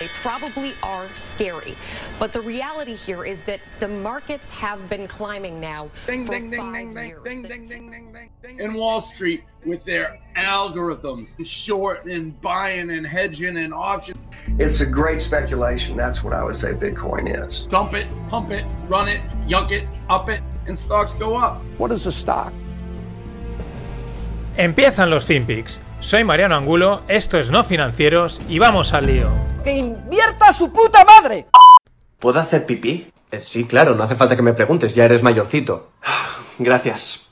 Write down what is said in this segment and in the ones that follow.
They probably are scary. But the reality here is that the markets have been climbing now Ding, for ding, ding, five ding, ding, years. ding, ding, ding, ding, ding, ding. In Wall Street with their algorithms, short and buying and hedging and options. It's a great speculation. That's what I would say Bitcoin is. Dump it, pump it, run it, yunk it, up it, and stocks go up. What is a stock? Empiezan los FinPix. Soy Mariano Angulo, esto es No Financieros y vamos al lío. ¡Que invierta su puta madre! ¿Puedo hacer pipí? Eh, sí, claro, no hace falta que me preguntes, ya eres mayorcito. Gracias.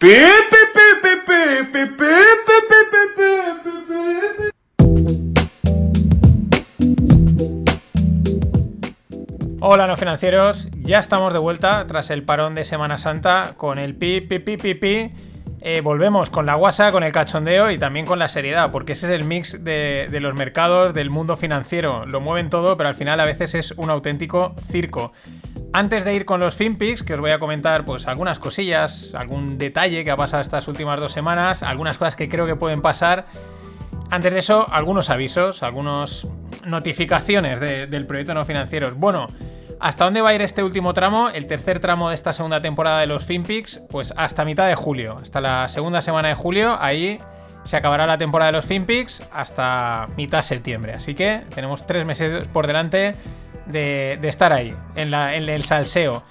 Hola no financieros, ya estamos de vuelta tras el parón de Semana Santa con el pi pi pi pi pi eh, volvemos con la guasa, con el cachondeo y también con la seriedad, porque ese es el mix de, los mercados, del mundo financiero. Lo mueven todo, pero al final a veces es un auténtico circo. Antes de ir con los FinPix, que os voy a comentar pues algunas cosillas, algún detalle que ha pasado estas últimas dos semanas, algunas cosas que creo que pueden pasar. Antes de eso, algunos avisos, algunas notificaciones de- del proyecto no financieros. Bueno, ¿hasta dónde va a ir este último tramo? El tercer tramo de esta segunda temporada de los FinPix, pues hasta mitad de julio, hasta la segunda semana de julio, ahí se acabará la temporada de los FinPix hasta mitad de septiembre. Así que tenemos tres meses por delante de, estar ahí, en, en el salseo.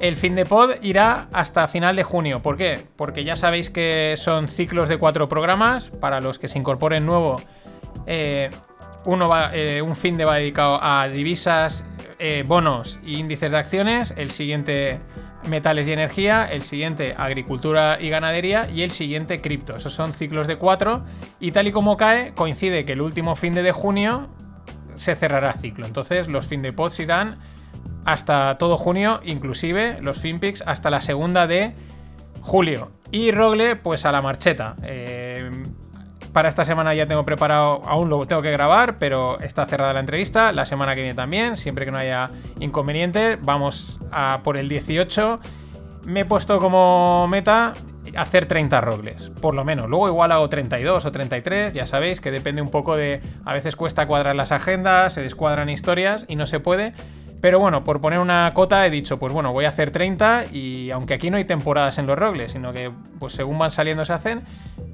El fin de pod irá hasta final de junio. ¿Por qué? Porque ya sabéis que son ciclos de cuatro programas. Para los que se incorporen nuevo, eh, uno va, eh, un fin de va dedicado a divisas, eh, bonos y índices de acciones. El siguiente, metales y energía. El siguiente, agricultura y ganadería. Y el siguiente, cripto. Esos son ciclos de cuatro. Y tal y como cae, coincide que el último fin de, junio se cerrará ciclo. Entonces, los fin de pods irán hasta todo junio, inclusive los FinPix hasta la segunda de julio. Y Rogle, pues a la marcheta. Eh, para esta semana ya tengo preparado, aún lo tengo que grabar, pero está cerrada la entrevista. La semana que viene también, siempre que no haya inconveniente. Vamos a por el 18. Me he puesto como meta hacer 30 rogles, por lo menos. Luego igual hago 32 o 33, ya sabéis que depende un poco de... A veces cuesta cuadrar las agendas, se descuadran historias y no se puede. Pero bueno, por poner una cota he dicho, pues bueno, voy a hacer 30 y aunque aquí no hay temporadas en los rogles, sino que pues según van saliendo se hacen.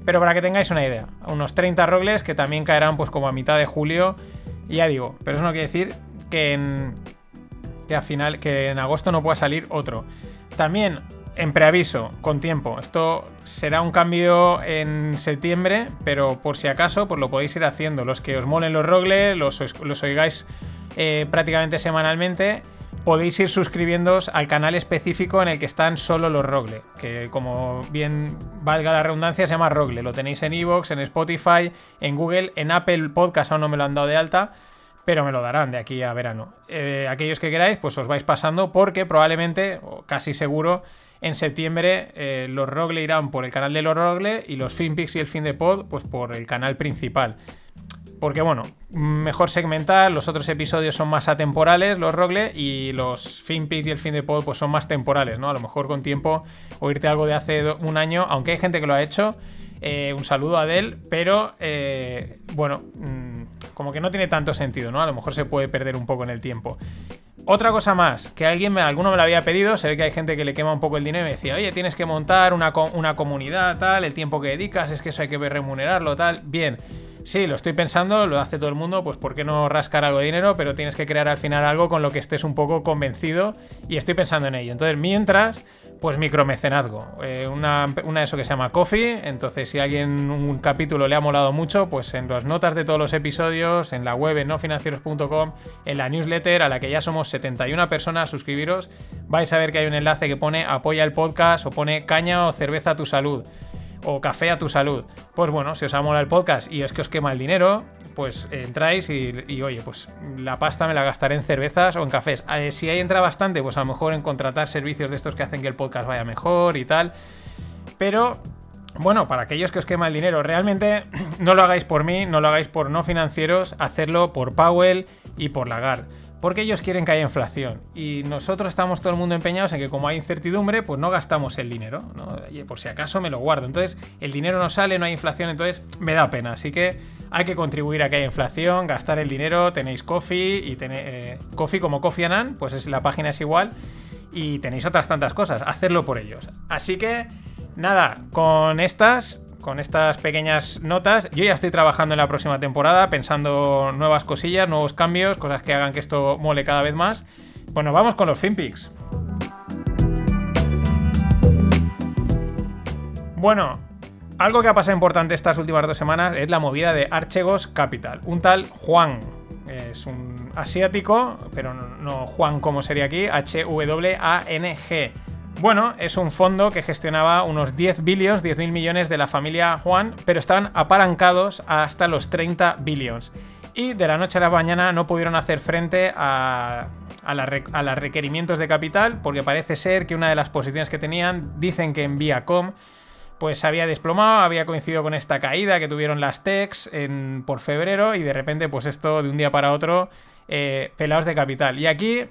Pero para que tengáis una idea, unos 30 rogles que también caerán pues como a mitad de julio. Y ya digo, pero eso no quiere decir que en, que a final, que en agosto no pueda salir otro. También en preaviso, con tiempo. Esto será un cambio en septiembre, pero por si acaso, pues lo podéis ir haciendo. Los que os molen los rogles, los, los oigáis eh, prácticamente semanalmente, podéis ir suscribiéndoos al canal específico en el que están solo los Rogle, que como bien valga la redundancia se llama Rogle. Lo tenéis en Evox, en Spotify, en Google, en Apple Podcast aún no me lo han dado de alta, pero me lo darán de aquí a verano. Eh, aquellos que queráis, pues os vais pasando porque probablemente, o casi seguro, en septiembre eh, los Rogle irán por el canal de los Rogle y los Finpix y el Fin de Pod, pues por el canal principal. Porque bueno, mejor segmentar, los otros episodios son más atemporales, los Rogle, y los FinPix y el fin de pod pues son más temporales, ¿no? A lo mejor con tiempo oírte algo de hace un año, aunque hay gente que lo ha hecho. eh, un saludo a Adel, pero eh, bueno, mm, como que no tiene tanto sentido, ¿no? A lo mejor se puede perder un poco en el tiempo. Otra cosa más, que alguien me, alguno me lo había pedido, se ve que hay gente que le quema un poco el dinero y me decía, oye, tienes que montar una, una comunidad, tal, el tiempo que dedicas, es que eso hay que remunerarlo, tal. Bien, sí, lo estoy pensando, lo hace todo el mundo, pues ¿por qué no rascar algo de dinero? Pero tienes que crear al final algo con lo que estés un poco convencido y estoy pensando en ello. Entonces, mientras, pues micromecenazgo. Eh, una, una de eso que se llama Coffee. Entonces, si a alguien un capítulo le ha molado mucho, pues en las notas de todos los episodios, en la web en nofinancieros.com, en la newsletter a la que ya somos 71 personas, suscribiros, vais a ver que hay un enlace que pone apoya el podcast o pone caña o cerveza a tu salud o café a tu salud. Pues bueno, si os ha molado el podcast y es que os quema el dinero, pues entráis y, oye, pues la pasta me la gastaré en cervezas o en cafés. Eh, si ahí entra bastante, pues a lo mejor en contratar servicios de estos que hacen que el podcast vaya mejor y tal. Pero bueno, para aquellos que os quema el dinero, realmente no lo hagáis por mí, no lo hagáis por no financieros, hacerlo por Powell y por Lagarde. Porque ellos quieren que haya inflación. Y nosotros estamos todo el mundo empeñados en que como hay incertidumbre, pues no gastamos el dinero. ¿no? Por si acaso me lo guardo. Entonces el dinero no sale, no hay inflación, entonces me da pena. Así que hay que contribuir a que haya inflación, gastar el dinero, tenéis Coffee y tenéis eh, Coffee como Coffee Anan, pues es, la página es igual y tenéis otras tantas cosas, hacerlo por ellos. Así que nada, con estas con estas pequeñas notas. Yo ya estoy trabajando en la próxima temporada, pensando nuevas cosillas, nuevos cambios, cosas que hagan que esto mole cada vez más. Bueno, vamos con los FinPix. Bueno, algo que ha pasado importante estas últimas dos semanas es la movida de Archegos Capital. Un tal Juan, es un asiático, pero no Juan como sería aquí, H-W-A-N-G. Bueno, es un fondo que gestionaba unos 10 billions, 10.000 millones de la familia Juan, pero están apalancados hasta los 30 billions. Y de la noche a la mañana no pudieron hacer frente a, los requerimientos de capital, porque parece ser que una de las posiciones que tenían, dicen que en Viacom, pues había desplomado, había coincidido con esta caída que tuvieron las techs en, por febrero y de repente pues esto de un día para otro eh, pelados de capital. Y aquí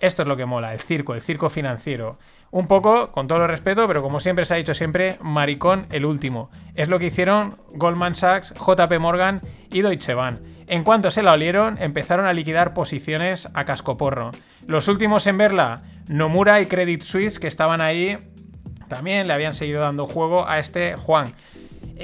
esto es lo que mola, el circo, el circo financiero. Un poco, con todo el respeto, pero como siempre se ha dicho siempre, maricón el último. Es lo que hicieron Goldman Sachs, JP Morgan y Deutsche Bank. En cuanto se la olieron, empezaron a liquidar posiciones a cascoporro. Los últimos en verla, Nomura y Credit Suisse, que estaban ahí, también le habían seguido dando juego a este Juan.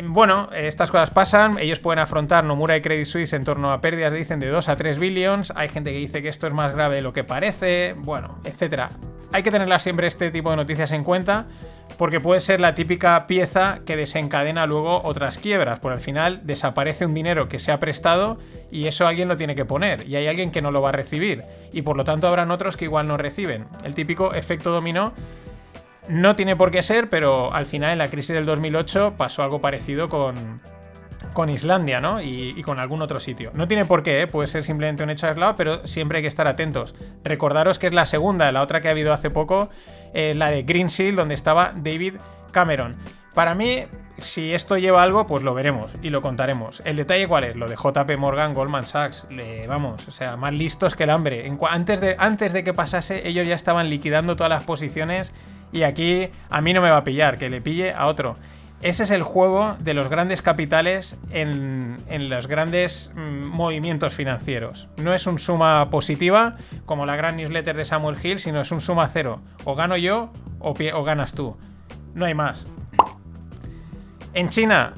Bueno, estas cosas pasan, ellos pueden afrontar Nomura y Credit Suisse en torno a pérdidas, dicen, de 2 a 3 billions, hay gente que dice que esto es más grave de lo que parece, bueno, etcétera. Hay que tenerla siempre este tipo de noticias en cuenta, porque puede ser la típica pieza que desencadena luego otras quiebras, por al final desaparece un dinero que se ha prestado y eso alguien lo tiene que poner, y hay alguien que no lo va a recibir, y por lo tanto habrán otros que igual no reciben. El típico efecto dominó no tiene por qué ser, pero al final en la crisis del 2008 pasó algo parecido con, con Islandia, ¿no? Y, con algún otro sitio. No tiene por qué, ¿eh? puede ser simplemente un hecho aislado, pero siempre hay que estar atentos. Recordaros que es la segunda, la otra que ha habido hace poco, eh, la de Green donde estaba David Cameron. Para mí, si esto lleva algo, pues lo veremos y lo contaremos. El detalle cuál es, lo de JP Morgan, Goldman Sachs, vamos, o sea, más listos que el hambre. antes, de, antes de que pasase, ellos ya estaban liquidando todas las posiciones y aquí a mí no me va a pillar, que le pille a otro. Ese es el juego de los grandes capitales en, los grandes mm, movimientos financieros. No es un suma positiva como la gran newsletter de Samuel Hill, sino es un suma cero. O gano yo o, o ganas tú. No hay más. En China,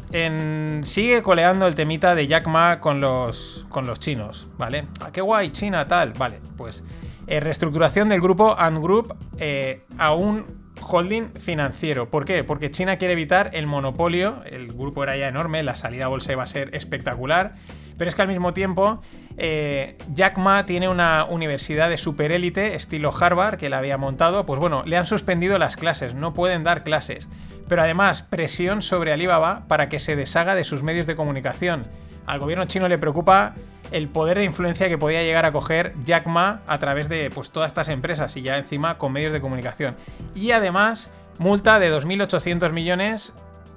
sigue coleando el temita de Jack Ma con los, con los chinos, ¿vale? ¿A ah, qué guay China tal? Vale, pues eh, reestructuración del grupo Ant Group eh, a un holding financiero. ¿Por qué? Porque China quiere evitar el monopolio, el grupo era ya enorme, la salida a bolsa iba a ser espectacular, pero es que al mismo tiempo eh, Jack Ma tiene una universidad de superélite estilo Harvard que la había montado, pues bueno, le han suspendido las clases, no pueden dar clases, pero además presión sobre Alibaba para que se deshaga de sus medios de comunicación. Al gobierno chino le preocupa el poder de influencia que podía llegar a coger Jack Ma a través de pues, todas estas empresas y ya encima con medios de comunicación. Y además, multa de 2.800 millones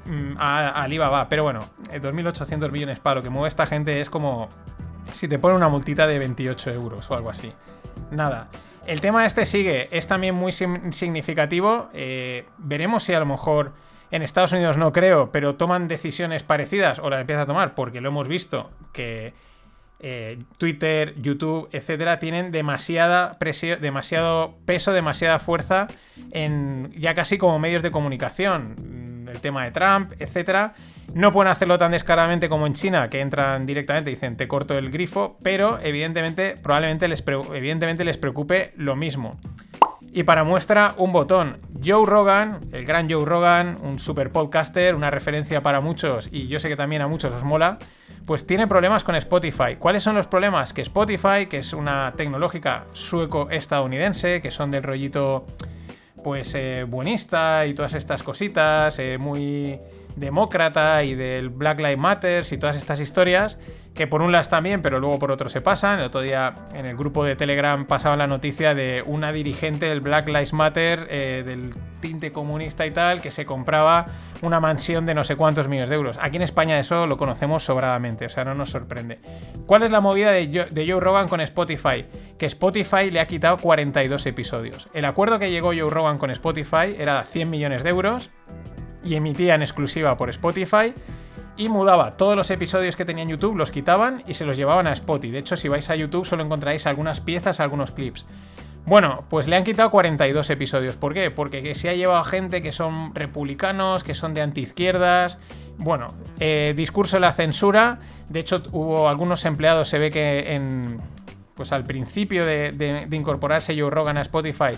mm, a, Alibaba. Pero bueno, 2.800 eh, millones para lo que mueve esta gente es como si te pone una multita de 28 euros o algo así. Nada. El tema este sigue, es también muy significativo. Eh, veremos si a lo mejor en Estados Unidos no creo, pero toman decisiones parecidas o las empieza a tomar porque lo hemos visto que eh, Twitter, YouTube, etcétera, tienen demasiada demasiado peso, demasiada fuerza en ya casi como medios de comunicación. Mm, el tema de Trump, etcétera. No pueden hacerlo tan descaradamente como en China, que entran directamente y dicen te corto el grifo, pero evidentemente, probablemente les, evidentemente les preocupe lo mismo. Y para muestra, un botón. Joe Rogan, el gran Joe Rogan, un super podcaster, una referencia para muchos, y yo sé que también a muchos os mola pues tiene problemas con Spotify. ¿Cuáles son los problemas? Que Spotify, que es una tecnológica sueco-estadounidense, que son del rollito pues eh, buenista y todas estas cositas, eh, muy demócrata y del Black Lives Matter y todas estas historias, que por un lado están bien, pero luego por otro se pasan. El otro día en el grupo de Telegram pasaba la noticia de una dirigente del Black Lives Matter, eh, del tinte comunista y tal, que se compraba una mansión de no sé cuántos millones de euros. Aquí en España eso lo conocemos sobradamente, o sea, no nos sorprende. ¿Cuál es la movida de Joe, de Joe Rogan con Spotify? Que Spotify le ha quitado 42 episodios. El acuerdo que llegó Joe Rogan con Spotify era 100 millones de euros y emitía en exclusiva por Spotify y mudaba todos los episodios que tenía en YouTube, los quitaban y se los llevaban a Spotify. De hecho, si vais a YouTube solo encontraréis algunas piezas, algunos clips. Bueno, pues le han quitado 42 episodios. ¿Por qué? Porque se ha llevado gente que son republicanos, que son de antiizquierdas. Bueno, eh, discurso de la censura. De hecho, hubo algunos empleados, se ve que en. Pues al principio de, de incorporarse Joe Rogan a Spotify,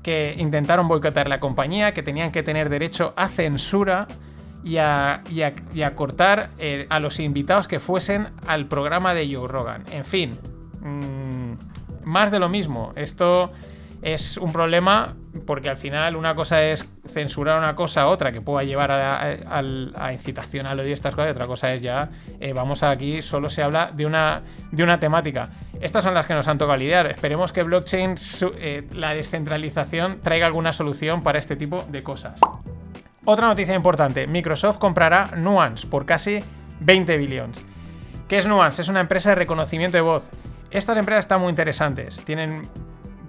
que intentaron boicotar la compañía, que tenían que tener derecho a censura y a, cortar eh, a los invitados que fuesen al programa de Joe Rogan. En fin, mm, más de lo mismo. Esto es un problema porque al final una cosa es censurar una cosa a otra que pueda llevar a, incitación al odio y estas cosas y otra cosa es ya eh, vamos aquí solo se habla de una, de una temática estas son las que nos han tocado lidiar esperemos que blockchain eh, la descentralización traiga alguna solución para este tipo de cosas otra noticia importante, Microsoft comprará Nuance por casi 20 billones. ¿Qué es Nuance? Es una empresa de reconocimiento de voz. Estas empresas están muy interesantes, tienen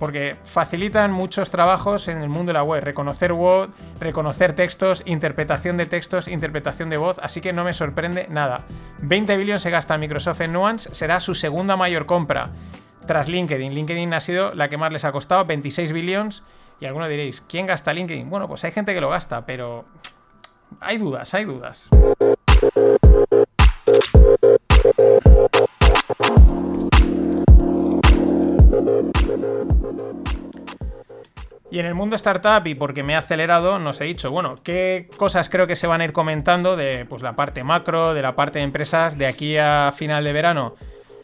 porque facilitan muchos trabajos en el mundo de la web, reconocer voz, reconocer textos, interpretación de textos, interpretación de voz, así que no me sorprende nada. 20 billones se gasta Microsoft en Nuance, será su segunda mayor compra tras LinkedIn. LinkedIn ha sido la que más les ha costado, 26 billones y alguno diréis, ¿quién gasta LinkedIn? Bueno, pues hay gente que lo gasta, pero hay dudas, hay dudas. Y en el mundo startup, y porque me he acelerado, nos he dicho, bueno, ¿qué cosas creo que se van a ir comentando de pues, la parte macro, de la parte de empresas de aquí a final de verano?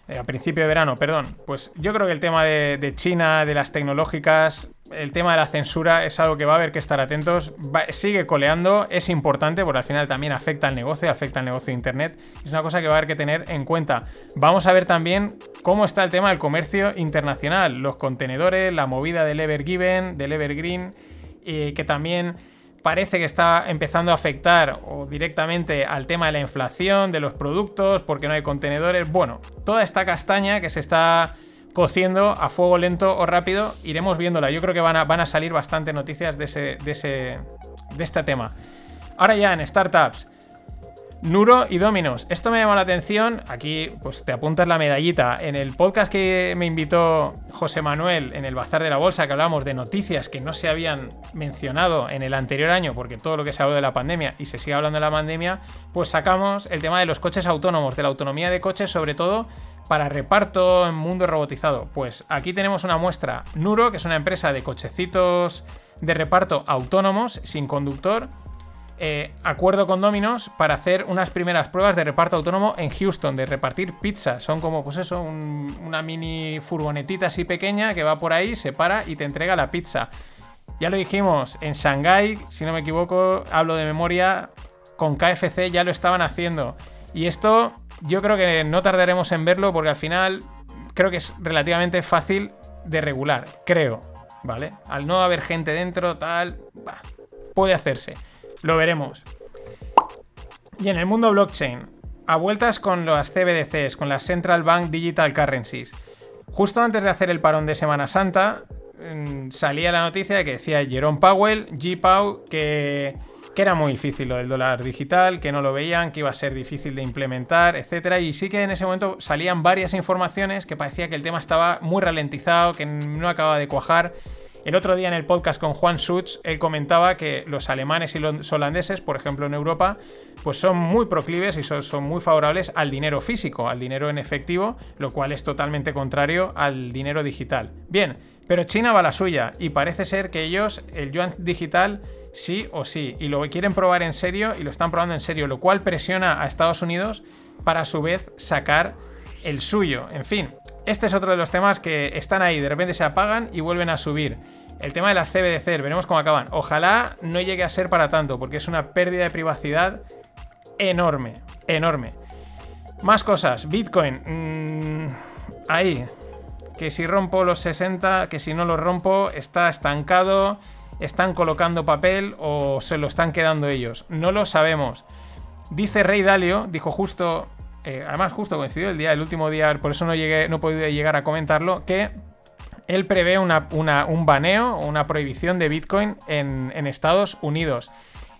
Eh, a principio de verano, perdón. Pues yo creo que el tema de, China, de las tecnológicas, el tema de la censura es algo que va a haber que estar atentos. sigue coleando, es importante porque al final también afecta al negocio, afecta al negocio de Internet. Es una cosa que va a haber que tener en cuenta. Vamos a ver también cómo está el tema del comercio internacional, los contenedores, la movida del Evergiven, del Evergreen, y que también parece que está empezando a afectar o directamente al tema de la inflación, de los productos, porque no hay contenedores. Bueno, toda esta castaña que se está cociendo a fuego lento o rápido, iremos viéndola. Yo creo que van a, van a salir bastante noticias de, ese, de, ese, de este tema. Ahora ya en startups. Nuro y Dominos. Esto me llamó la atención. Aquí, pues te apuntas la medallita. En el podcast que me invitó José Manuel en el Bazar de la Bolsa, que hablábamos de noticias que no se habían mencionado en el anterior año, porque todo lo que se habló de la pandemia y se sigue hablando de la pandemia, pues sacamos el tema de los coches autónomos, de la autonomía de coches, sobre todo para reparto en mundo robotizado. Pues aquí tenemos una muestra. Nuro, que es una empresa de cochecitos de reparto autónomos, sin conductor eh, acuerdo con Domino's para hacer unas primeras pruebas de reparto autónomo en Houston, de repartir pizza. Son como, pues eso, una mini furgonetita así pequeña que va por ahí, se para y te entrega la pizza. Ya lo dijimos, en Shanghai, si no me equivoco, hablo de memoria, con KFC ya lo estaban haciendo. Y esto yo creo que no tardaremos en verlo porque al final creo que es relativamente fácil de regular, creo, ¿vale? Al no haber gente dentro, tal, puede hacerse. Lo veremos. Y en el mundo blockchain, a vueltas con las CBDCs, con las Central Bank Digital Currencies. Justo antes de hacer el parón de Semana Santa, mm, salía la noticia que decía Jerome Powell, G. Powell, que, que era muy difícil lo del dólar digital, que no lo veían, que iba a ser difícil de implementar, etc. Y sí que en ese momento salían varias informaciones que parecía que el tema estaba muy ralentizado, que no acababa de cuajar. El otro día en el podcast con Juan Schutz, él comentaba que los alemanes y los holandeses, por ejemplo en Europa, pues son muy proclives y son, muy favorables al dinero físico, al dinero en efectivo, lo cual es totalmente contrario al dinero digital. Bien, pero China va a la suya y parece ser que ellos, el yuan digital, sí o sí, y lo quieren probar en serio y lo están probando en serio, lo cual presiona a Estados Unidos para a su vez sacar el suyo. En fin, este es otro de los temas que están ahí, de repente se apagan y vuelven a subir. El tema de las CBDC, veremos cómo acaban. Ojalá no llegue a ser para tanto, porque es una pérdida de privacidad enorme, enorme. Más cosas, Bitcoin. Mm, ahí. Que si rompo los 60, que si no los rompo, está estancado, están colocando papel o se lo están quedando ellos. No lo sabemos. Dice Rey Dalio, dijo justo, eh, además justo coincidió el día, el último día, por eso no llegué, no podido llegar a comentarlo, que él prevé un baneo una prohibición de Bitcoin en, Estados Unidos.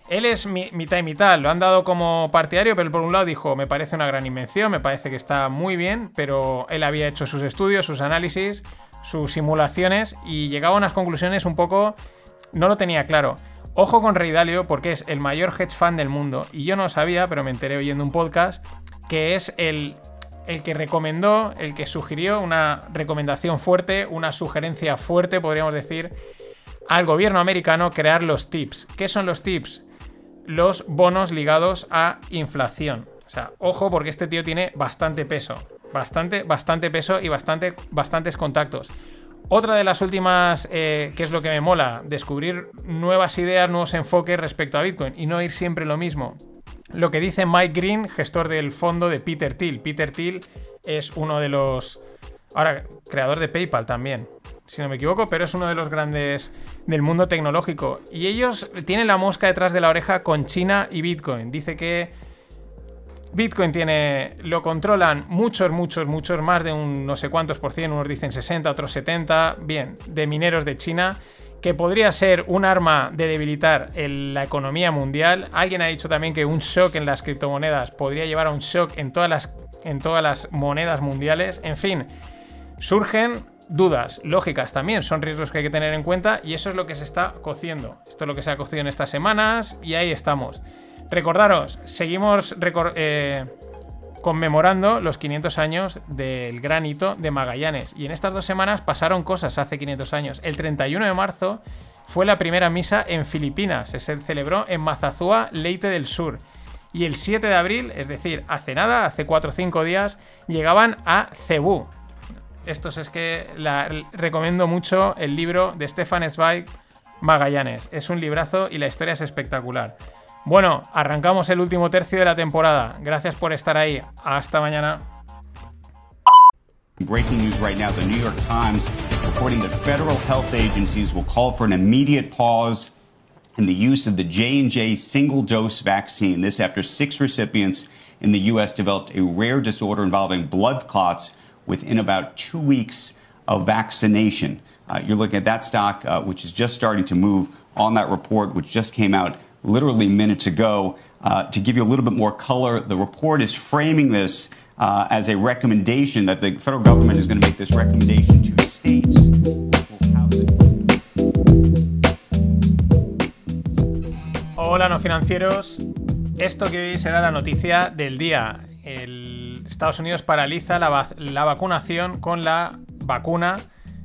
Él es mitad y mitad, lo han dado como partidario, pero por un lado dijo, me parece una gran invención, me parece que está muy bien, pero él había hecho sus estudios, sus análisis, sus simulaciones y llegaba a unas conclusiones un poco... no lo tenía claro. Ojo con Rey Dalio porque es el mayor hedge fund del mundo y yo no sabía, pero me enteré oyendo un podcast, que es el, el que recomendó, el que sugirió una recomendación fuerte, una sugerencia fuerte, podríamos decir, al gobierno americano crear los tips. ¿Qué son los tips? los bonos ligados a inflación. O sea, ojo porque este tío tiene bastante peso. Bastante, bastante peso y bastante, bastantes contactos. Otra de las últimas, eh, que es lo que me mola, descubrir nuevas ideas, nuevos enfoques respecto a Bitcoin y no ir siempre lo mismo. Lo que dice Mike Green, gestor del fondo de Peter Thiel. Peter Thiel es uno de los... Ahora, creador de PayPal también si no me equivoco, pero es uno de los grandes del mundo tecnológico. Y ellos tienen la mosca detrás de la oreja con China y Bitcoin. Dice que Bitcoin tiene, lo controlan muchos, muchos, muchos, más de un no sé cuántos por cien, unos dicen 60, otros 70, bien, de mineros de China, que podría ser un arma de debilitar la economía mundial. Alguien ha dicho también que un shock en las criptomonedas podría llevar a un shock en todas las, en todas las monedas mundiales. En fin, surgen dudas lógicas también son riesgos que hay que tener en cuenta y eso es lo que se está cociendo. Esto es lo que se ha cocido en estas semanas y ahí estamos. Recordaros, seguimos eh, conmemorando los 500 años del gran hito de Magallanes y en estas dos semanas pasaron cosas hace 500 años. El 31 de marzo fue la primera misa en Filipinas, se celebró en Mazazúa, Leite del Sur. Y el 7 de abril, es decir, hace nada, hace 4 o 5 días, llegaban a Cebú, estos es que la, recomiendo mucho el libro de Stefan Zweig, Magallanes. Es un librazo y la historia es espectacular. Bueno, arrancamos el último tercio de la temporada. Gracias por estar ahí. Hasta mañana. Breaking news right now the New York Times reporting that federal health agencies will call for an immediate pause in the use of the J&J single dose vaccine. This after six recipients in the US developed a rare disorder involving blood clots within about two weeks of vaccination. Uh, you're looking at that stock, uh, which is just starting to move on that report, which just came out literally minutes ago. Uh, to give you a little bit more color, the report is framing this uh, as a recommendation that the federal government is going to make this recommendation to states. Hola, no financieros. Esto que hoy será la noticia del día. El Estados Unidos paraliza la, vacunación con la vacuna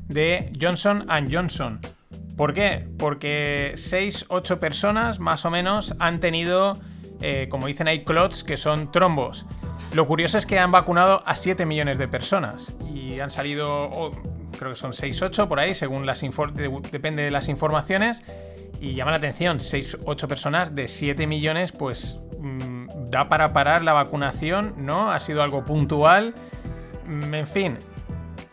de Johnson Johnson. ¿Por qué? Porque 6-8 personas más o menos han tenido, eh, como dicen ahí, clots, que son trombos. Lo curioso es que han vacunado a 7 millones de personas y han salido, oh, creo que son 6-8 por ahí, según las depende de las informaciones. Y llama la atención, 6-8 personas de 7 millones, pues mm, da para parar la vacunación, ¿no? Ha sido algo puntual. Mm, en fin.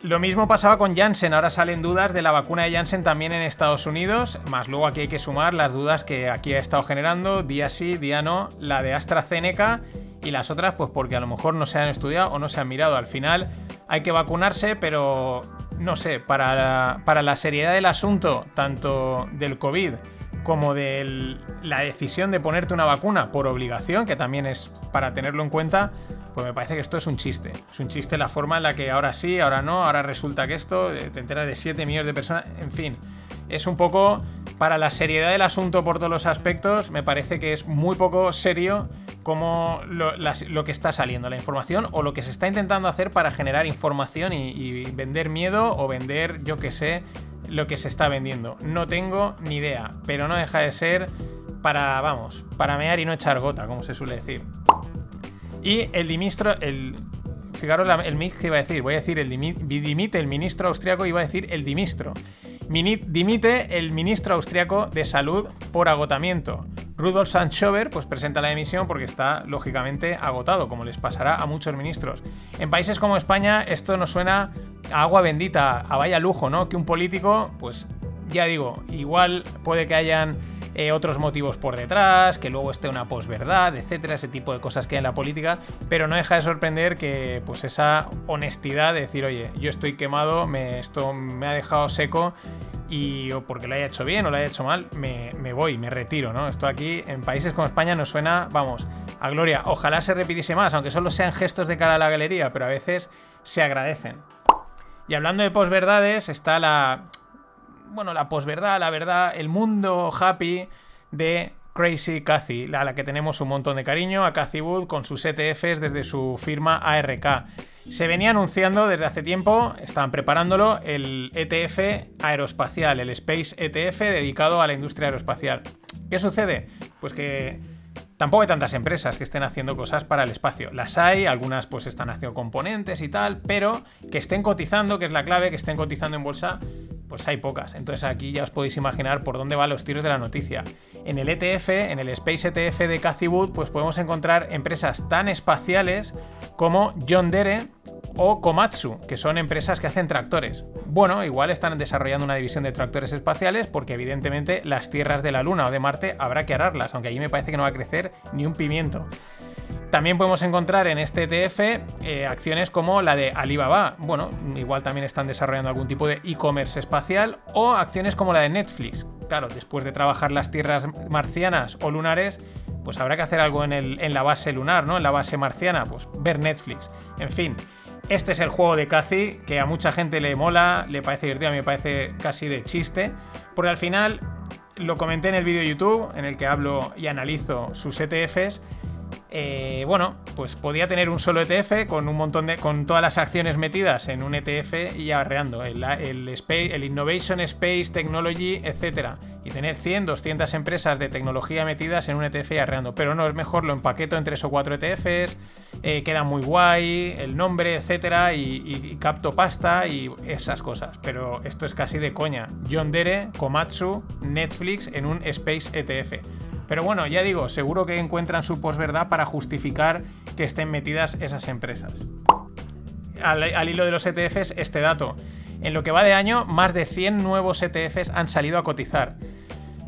Lo mismo pasaba con Janssen, ahora salen dudas de la vacuna de Janssen también en Estados Unidos, más luego aquí hay que sumar las dudas que aquí ha estado generando, día sí, día no, la de AstraZeneca y las otras pues porque a lo mejor no se han estudiado o no se han mirado. Al final hay que vacunarse, pero no sé, para para la seriedad del asunto, tanto del COVID como de la decisión de ponerte una vacuna por obligación, que también es para tenerlo en cuenta, pues me parece que esto es un chiste. Es un chiste la forma en la que ahora sí, ahora no, ahora resulta que esto, eh, te enteras de 7 millones de personas, en fin. Es un poco, para la seriedad del asunto por todos los aspectos, me parece que es muy poco serio como lo, que está saliendo, la información o lo que se está intentando hacer para generar información y, y vender miedo o vender, yo que sé, lo que se está vendiendo. No tengo ni idea, pero no deja de ser para, vamos, para mear y no echar gota, como se suele decir. Y el ministro, el, fijaros el mix que iba a decir, voy a decir el dimite el ministro austriaco, iba a decir el dimistro. Dimite el ministro austriaco de salud por agotamiento. Rudolf Sanchover pues presenta la dimisión porque está lógicamente agotado, como les pasará a muchos ministros. En países como España esto nos suena a agua bendita, a vaya lujo, ¿no? Que un político, pues ya digo, igual puede que hayan eh, otros motivos por detrás, que luego esté una posverdad, etcétera, ese tipo de cosas que hay en la política, pero no deja de sorprender que pues esa honestidad de decir, oye, yo estoy quemado, me, esto me ha dejado seco y o porque lo haya hecho bien o lo haya hecho mal, me, me voy, me retiro, ¿no? Esto aquí en países como España nos suena, vamos, a gloria. Ojalá se repitiese más, aunque solo sean gestos de cara a la galería, pero a veces se agradecen. Y hablando de posverdades, está la. Bueno, la posverdad, la verdad, el mundo happy de Crazy Cathy, a la que tenemos un montón de cariño, a Cathy Wood con sus ETFs desde su firma ARK. Se venía anunciando desde hace tiempo, estaban preparándolo, el ETF aeroespacial, el Space ETF dedicado a la industria aeroespacial. ¿Qué sucede? Pues que Tampoco hay tantas empresas que estén haciendo cosas para el espacio. Las hay, algunas pues están haciendo componentes y tal, pero que estén cotizando, que es la clave, que estén cotizando en bolsa, pues hay pocas. Entonces aquí ya os podéis imaginar por dónde van los tiros de la noticia. En el ETF, en el Space ETF de Cathy Wood, pues podemos encontrar empresas tan espaciales como John Dere, o Komatsu, que son empresas que hacen tractores. Bueno, igual están desarrollando una división de tractores espaciales porque evidentemente las tierras de la Luna o de Marte habrá que ararlas, aunque allí me parece que no va a crecer ni un pimiento. También podemos encontrar en este ETF eh, acciones como la de Alibaba. Bueno, igual también están desarrollando algún tipo de e-commerce espacial. O acciones como la de Netflix. Claro, después de trabajar las tierras marcianas o lunares, pues habrá que hacer algo en, la base lunar, ¿no? En la base marciana, pues ver Netflix. En fin, este es el juego de Cathy, que a mucha gente le mola, le parece divertido, a mí me parece casi de chiste, porque al final lo comenté en el vídeo de YouTube, en el que hablo y analizo sus ETFs, eh, bueno, pues podía tener un solo ETF con un montón de. con todas las acciones metidas en un ETF y arreando el, Space, el Innovation Space Technology, etc. Y tener 100, 200 empresas de tecnología metidas en un ETF y arreando. Pero no, es mejor lo empaqueto en 3 o 4 ETFs, eh, queda muy guay, el nombre, etc. Y, y, capto pasta y esas cosas. Pero esto es casi de coña. John Dere, Komatsu, Netflix en un Space ETF. Pero bueno, ya digo, seguro que encuentran su posverdad para justificar que estén metidas esas empresas. Al, hilo de los ETFs, este dato. En lo que va de año, más de 100 nuevos ETFs han salido a cotizar.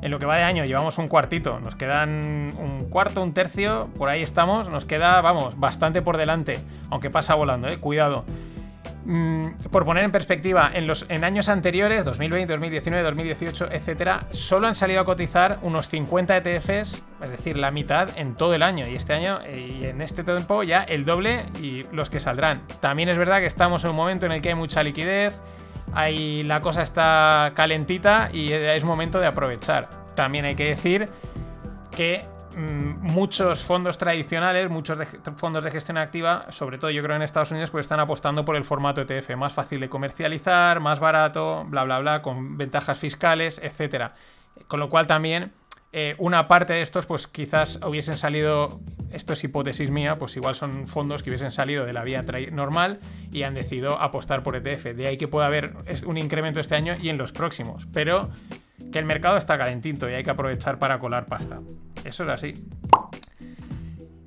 En lo que va de año llevamos un cuartito, nos quedan un cuarto, un tercio, por ahí estamos, nos queda, vamos, bastante por delante, aunque pasa volando, eh, cuidado. Mm, por poner en perspectiva, en, los, años anteriores, 2020, 2019, 2018, etcétera, solo han salido a cotizar unos 50 ETFs, es decir, la mitad en todo el año. Y este año, y en este tiempo, ya el doble y los que saldrán. También es verdad que estamos en un momento en el que hay mucha liquidez, ahí la cosa está calentita y es momento de aprovechar. También hay que decir que muchos fondos tradicionales, muchos fondos de gestión activa, sobre todo yo creo en Estados Unidos, pues están apostando por el formato ETF, más fácil de comercializar, más barato, bla, bla, bla, con ventajas fiscales, etcétera. Con lo cual también eh, una parte de estos, pues quizás hubiesen salido, esto es hipótesis mía, pues igual son fondos que hubiesen salido de la vía normal y han decidido apostar por ETF. De ahí que pueda haber un incremento este año y en los próximos. Pero que el mercado está calentito y hay que aprovechar para colar pasta. Eso es así.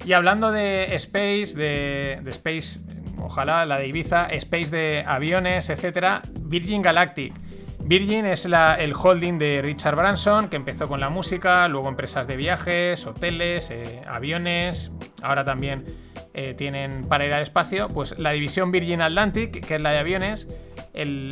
Y hablando de Space, de, Space, ojalá la de Ibiza, Space de aviones, etcétera, Virgin Galactic. Virgin es el holding de Richard Branson, que empezó con la música, luego empresas de viajes, hoteles, eh, aviones, ahora también eh, tienen para ir al espacio. Pues la división Virgin Atlantic, que es la de aviones,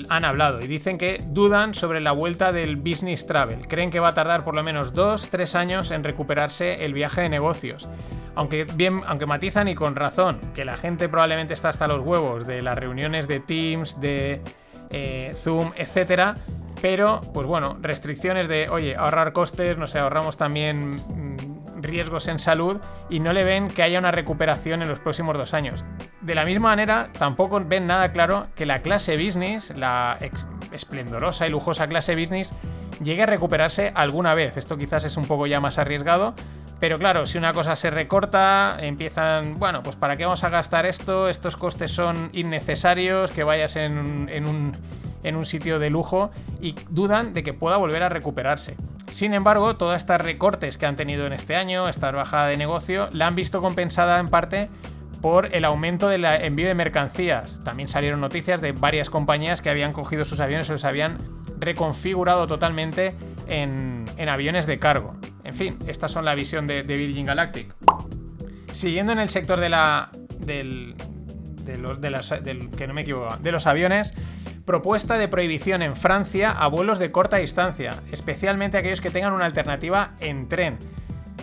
han hablado y dicen que dudan sobre la vuelta del business travel. Creen que va a tardar por lo menos 2-3 años en recuperarse el viaje de negocios. Aunque, bien, aunque matizan y con razón que la gente probablemente está hasta los huevos de las reuniones de Teams, de eh, Zoom, etcétera. Pero, pues bueno, restricciones de, oye, ahorrar costes, no sé, ahorramos también mm, riesgos en salud y no le ven que haya una recuperación en los próximos dos años. De la misma manera, tampoco ven nada claro que la clase business, la esplendorosa y lujosa clase business, llegue a recuperarse alguna vez. Esto quizás es un poco ya más arriesgado, pero claro, si una cosa se recorta, empiezan, bueno, pues ¿para qué vamos a gastar esto? Estos costes son innecesarios, que vayas en, un, en un sitio de lujo y dudan de que pueda volver a recuperarse. Sin embargo, todas estas recortes que han tenido en este año, esta bajada de negocio, la han visto compensada en parte por el aumento del envío de mercancías. También salieron noticias de varias compañías que habían cogido sus aviones o los habían reconfigurado totalmente en, aviones de cargo. En fin, estas son la visión de, Virgin Galactic. Siguiendo en el sector de la. del. De los, que no me equivoco, de los aviones, Propuesta de prohibición en Francia a vuelos de corta distancia, especialmente aquellos que tengan una alternativa en tren.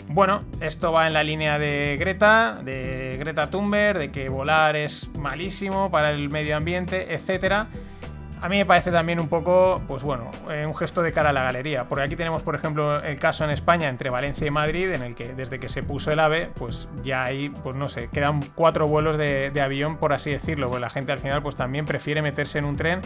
Bueno, esto va en la línea de Greta, de Greta Thunberg, de que volar es malísimo para el medio ambiente, etcétera. A mí me parece también un poco, pues bueno, eh, un gesto de cara a la galería. Porque aquí tenemos, por ejemplo, el caso en España entre Valencia y Madrid, en el que desde que se puso el AVE, pues ya ahí, pues no sé, quedan cuatro vuelos de, avión, por así decirlo. Pues la gente al final, pues también prefiere meterse en un tren,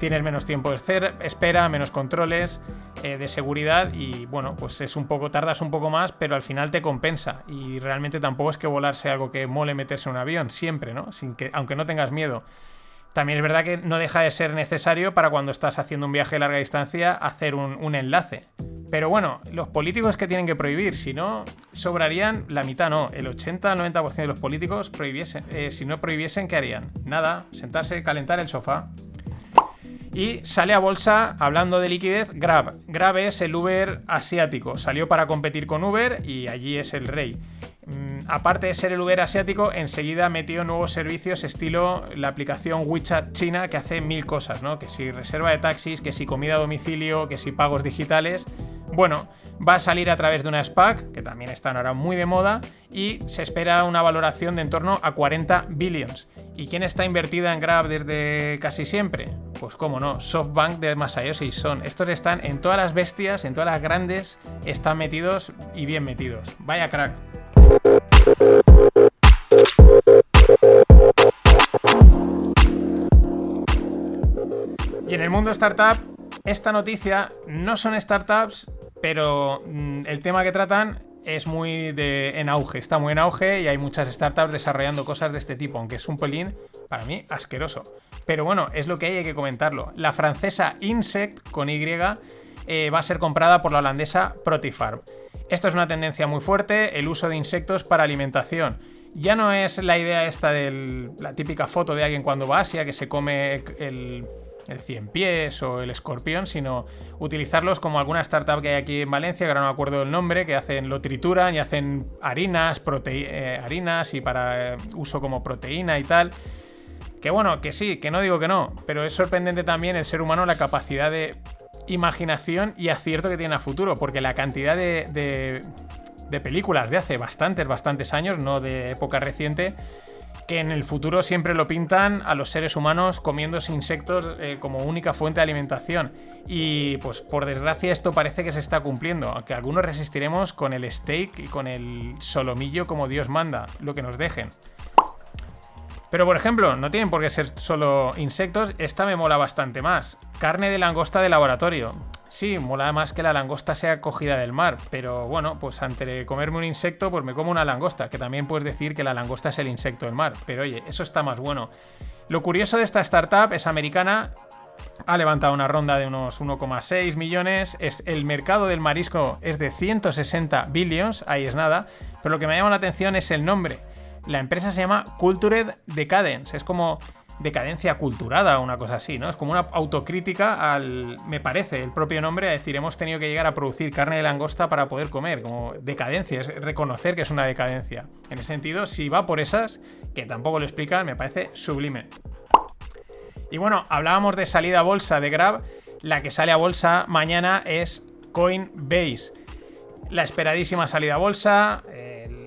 tienes menos tiempo de espera, menos controles eh, de seguridad y bueno, pues es un poco, tardas un poco más, pero al final te compensa. Y realmente tampoco es que volar sea algo que mole meterse en un avión, siempre, ¿no? Sin que, aunque no tengas miedo. También es verdad que no deja de ser necesario para cuando estás haciendo un viaje de larga distancia hacer un, enlace. Pero bueno, los políticos que tienen que prohibir, si no, sobrarían la mitad, no, el 80-90% de los políticos prohibiesen, eh, si no prohibiesen, ¿qué harían? Nada, sentarse, calentar el sofá. Y sale a bolsa, hablando de liquidez, Grab. Grab es el Uber asiático. Salió para competir con Uber y allí es el rey. Mm, aparte de ser el Uber asiático, enseguida metió nuevos servicios estilo la aplicación WeChat China que hace mil cosas, ¿no? Que si reserva de taxis, que si comida a domicilio, que si pagos digitales. Bueno, va a salir a través de una SPAC, que también están ahora muy de moda, y se espera una valoración de en torno a 40 billions. ¿Y quién está invertida en Grab desde casi siempre? Pues cómo no, SoftBank de Masayoshi Son. Estos están en todas las bestias, en todas las grandes, están metidos y bien metidos. Vaya crack. El mundo startup, esta noticia no son startups, pero mm, el tema que tratan es muy de, en auge, está muy en auge y hay muchas startups desarrollando cosas de este tipo, aunque es un pelín, para mí, asqueroso. Pero bueno, es lo que hay, que comentarlo. La francesa Insect, con Y, eh, va a ser comprada por la holandesa Protifarm. Esto es una tendencia muy fuerte, el uso de insectos para alimentación. Ya no es la idea esta de la típica foto de alguien cuando va a Asia que se come el, el 100 pies o el escorpión, sino utilizarlos como alguna startup que hay aquí en Valencia, que ahora no me acuerdo del nombre, que hacen, lo trituran y hacen harinas, eh, harinas y para eh, uso como proteína y tal. Que bueno, que sí, que no digo que no, pero es sorprendente también el ser humano la capacidad de imaginación y acierto que tiene a futuro, porque la cantidad de, de, películas de hace bastantes, bastantes años, no de época reciente, que en el futuro siempre lo pintan a los seres humanos comiendo insectos eh, como única fuente de alimentación. Y pues por desgracia esto parece que se está cumpliendo, aunque algunos resistiremos con el steak y con el solomillo como Dios manda, lo que nos dejen. Pero por ejemplo, no tienen por qué ser solo insectos, esta me mola bastante más. Carne de langosta de laboratorio. Sí, mola más que la langosta sea cogida del mar, pero bueno, pues antes de comerme un insecto, pues me como una langosta, que también puedes decir que la langosta es el insecto del mar, pero oye, eso está más bueno. Lo curioso de esta startup es americana, ha levantado una ronda de unos 1,6 millones, es, el mercado del marisco es de 160 billions, ahí es nada, pero lo que me llama la atención es el nombre. La empresa se llama Cultured Decadence, es como decadencia culturada o una cosa así, ¿no? Es como una autocrítica al, me parece, el propio nombre, a decir, hemos tenido que llegar a producir carne de langosta para poder comer, como decadencia, es reconocer que es una decadencia. En ese sentido, si va por esas, que tampoco lo explican, me parece sublime. Y bueno, hablábamos de salida a bolsa de Grab, la que sale a bolsa mañana es Coinbase. La esperadísima salida a bolsa,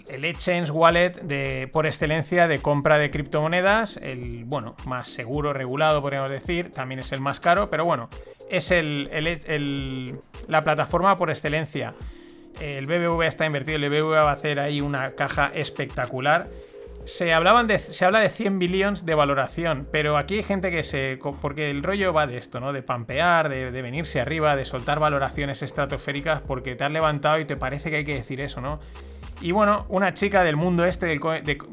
el exchange wallet de, por excelencia de compra de criptomonedas, el bueno, más seguro, regulado, podríamos decir, también es el más caro, pero bueno, es el, la plataforma por excelencia. El BBVA está invertido, el BBVA va a hacer ahí una caja espectacular. Se, hablaban de, se habla de 100 billones de valoración, pero aquí hay gente que se... Porque el rollo va de esto, ¿no? De pampear, de, de venirse arriba, de soltar valoraciones estratosféricas porque te has levantado y te parece que hay que decir eso, ¿no? Y bueno, una chica del mundo este, del,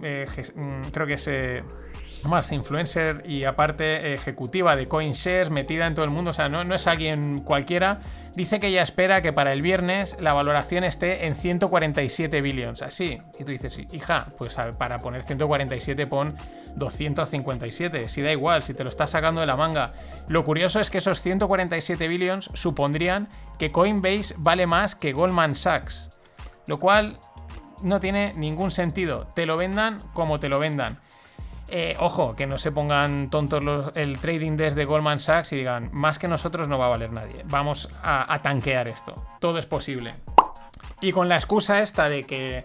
eh, mm, creo que es eh, más influencer y aparte ejecutiva de CoinShares, metida en todo el mundo, o sea, no, no, es alguien cualquiera, dice que ella espera que para el viernes la valoración esté en 147 billions, así. Y tú dices, hija, pues para poner 147 pon 257, si da igual, si te lo estás sacando de la manga. Lo curioso es que esos 147 billions supondrían que Coinbase vale más que Goldman Sachs. Lo cual no tiene ningún sentido. Te lo vendan como te lo vendan. Eh, ojo, que no se pongan tontos el trading desk de Goldman Sachs y digan, más que nosotros no va a valer nadie. Vamos a, a tanquear esto. Todo es posible. Y con la excusa esta de que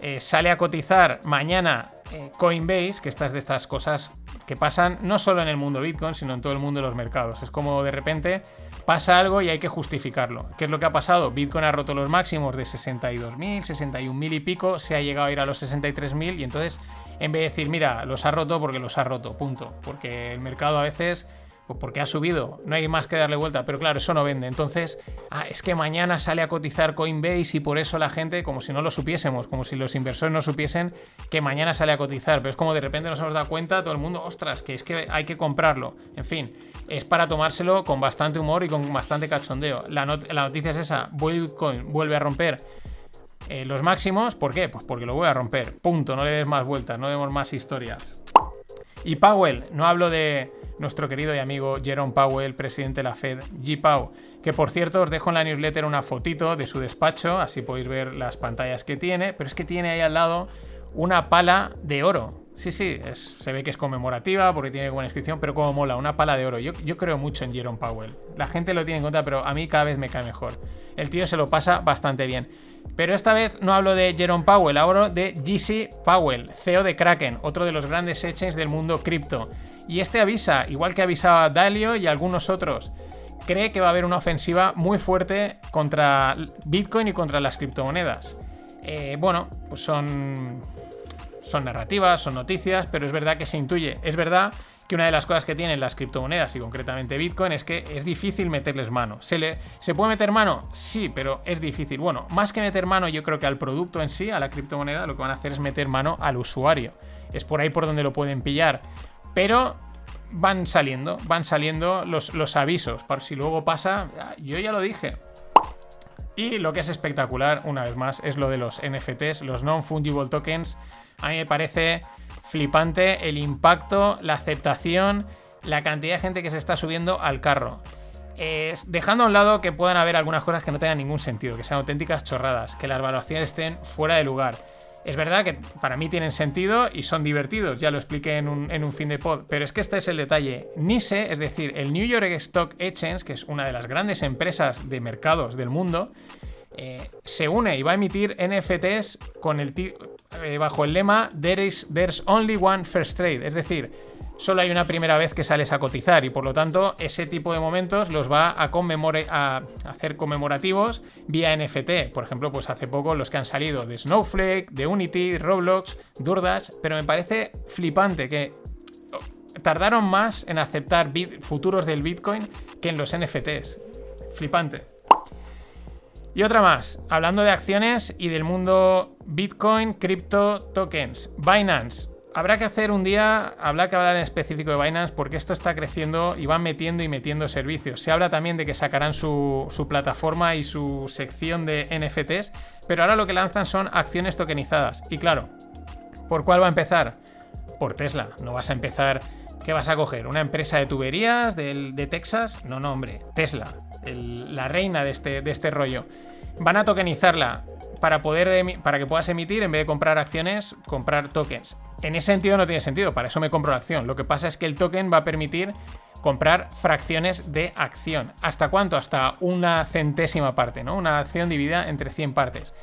eh, sale a cotizar mañana eh, Coinbase, que estas de estas cosas que pasan no solo en el mundo Bitcoin, sino en todo el mundo de los mercados. Es como de repente pasa algo y hay que justificarlo. ¿Qué es lo que ha pasado? Bitcoin ha roto los máximos de 62.000, 61.000 y pico, se ha llegado a ir a los 63.000 y entonces en vez de decir, mira, los ha roto porque los ha roto, punto. Porque el mercado a veces pues porque ha subido, no hay más que darle vuelta, pero claro, eso no vende. Entonces, ah, es que mañana sale a cotizar Coinbase y por eso la gente, como si no lo supiésemos, como si los inversores no supiesen que mañana sale a cotizar, pero es como de repente nos hemos dado cuenta todo el mundo, ostras, que es que hay que comprarlo. En fin, es para tomárselo con bastante humor y con bastante cachondeo. La, not- la noticia es esa, Bitcoin vuelve a romper eh, los máximos, ¿por qué? Pues porque lo voy a romper, punto, no le des más vueltas, no demos más historias. Y Powell, no hablo de nuestro querido y amigo Jerome Powell, presidente de la Fed, G. Powell, que por cierto os dejo en la newsletter una fotito de su despacho, así podéis ver las pantallas que tiene, pero es que tiene ahí al lado una pala de oro. Sí, sí, se ve que es conmemorativa porque tiene buena inscripción, pero como mola, una pala de oro. Yo, yo creo mucho en Jerome Powell. La gente lo tiene en cuenta, pero a mí cada vez me cae mejor. El tío se lo pasa bastante bien. Pero esta vez no hablo de Jerome Powell, hablo de GC Powell, CEO de Kraken, otro de los grandes exchanges del mundo cripto. Y este avisa, igual que avisaba Dalio y algunos otros, cree que va a haber una ofensiva muy fuerte contra Bitcoin y contra las criptomonedas. Eh, bueno, pues son son narrativas, son noticias, pero es verdad que se intuye. Es verdad que una de las cosas que tienen las criptomonedas y concretamente Bitcoin es que es difícil meterles mano. ¿Se, le, ¿Se puede meter mano? Sí, pero es difícil. Bueno, más que meter mano, yo creo que al producto en sí, a la criptomoneda, lo que van a hacer es meter mano al usuario. Es por ahí por donde lo pueden pillar. Pero van saliendo, van saliendo los, los avisos. Por si luego pasa, yo ya lo dije. Y lo que es espectacular, una vez más, es lo de los NFTs, los non-fungible tokens. A mí me parece flipante el impacto, la aceptación, la cantidad de gente que se está subiendo al carro. Dejando a un lado que puedan haber algunas cosas que no tengan ningún sentido, que sean auténticas chorradas, que las evaluaciones estén fuera de lugar. Es verdad que para mí tienen sentido y son divertidos, ya lo expliqué en un, en un fin de pod, pero es que este es el detalle. NISE, es decir, el New York Stock Exchange, que es una de las grandes empresas de mercados del mundo, eh, se une y va a emitir NFTs con el eh, bajo el lema There is, There's only one first trade, es decir, solo hay una primera vez que sales a cotizar y por lo tanto ese tipo de momentos los va a, a hacer conmemorativos vía NFT. Por ejemplo, pues hace poco los que han salido de Snowflake, de Unity, Roblox, DoorDash, pero me parece flipante que tardaron más en aceptar futuros del Bitcoin que en los NFTs. Flipante. Y otra más, hablando de acciones y del mundo Bitcoin, cripto, tokens. Binance. Habrá que hacer un día, habrá que hablar en específico de Binance porque esto está creciendo y van metiendo y metiendo servicios. Se habla también de que sacarán su, plataforma y su sección de NFTs, pero ahora lo que lanzan son acciones tokenizadas. Y claro, ¿por cuál va a empezar? Por Tesla. No vas a empezar. ¿Qué vas a coger? ¿Una empresa de tuberías del- de Texas? No, no, hombre. Tesla. La reina de este, de este rollo. Van a tokenizarla para, poder para que puedas emitir, en vez de comprar acciones, comprar tokens. En ese sentido no tiene sentido. Para eso me compro la acción. Lo que pasa es que el token va a permitir comprar fracciones de acción. ¿Hasta cuánto? Hasta una centésima parte, ¿no? Una acción dividida entre 100 partes.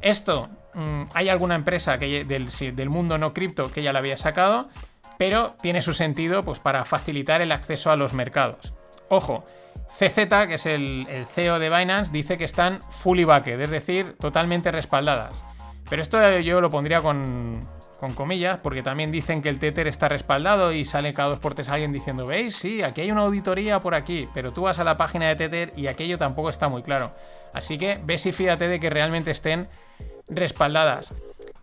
Esto, mm, hay alguna empresa que, del, del mundo no cripto que ya la había sacado, pero tiene su sentido pues, para facilitar el acceso a los mercados. Ojo, CZ, que es el, CEO de Binance, dice que están fully backed, es decir, totalmente respaldadas. Pero esto yo lo pondría con, comillas, porque también dicen que el Tether está respaldado y sale cada dos por tres alguien diciendo, veis, sí, aquí hay una auditoría por aquí, pero tú vas a la página de Tether y aquello tampoco está muy claro. Así que ves y fíjate de que realmente estén respaldadas.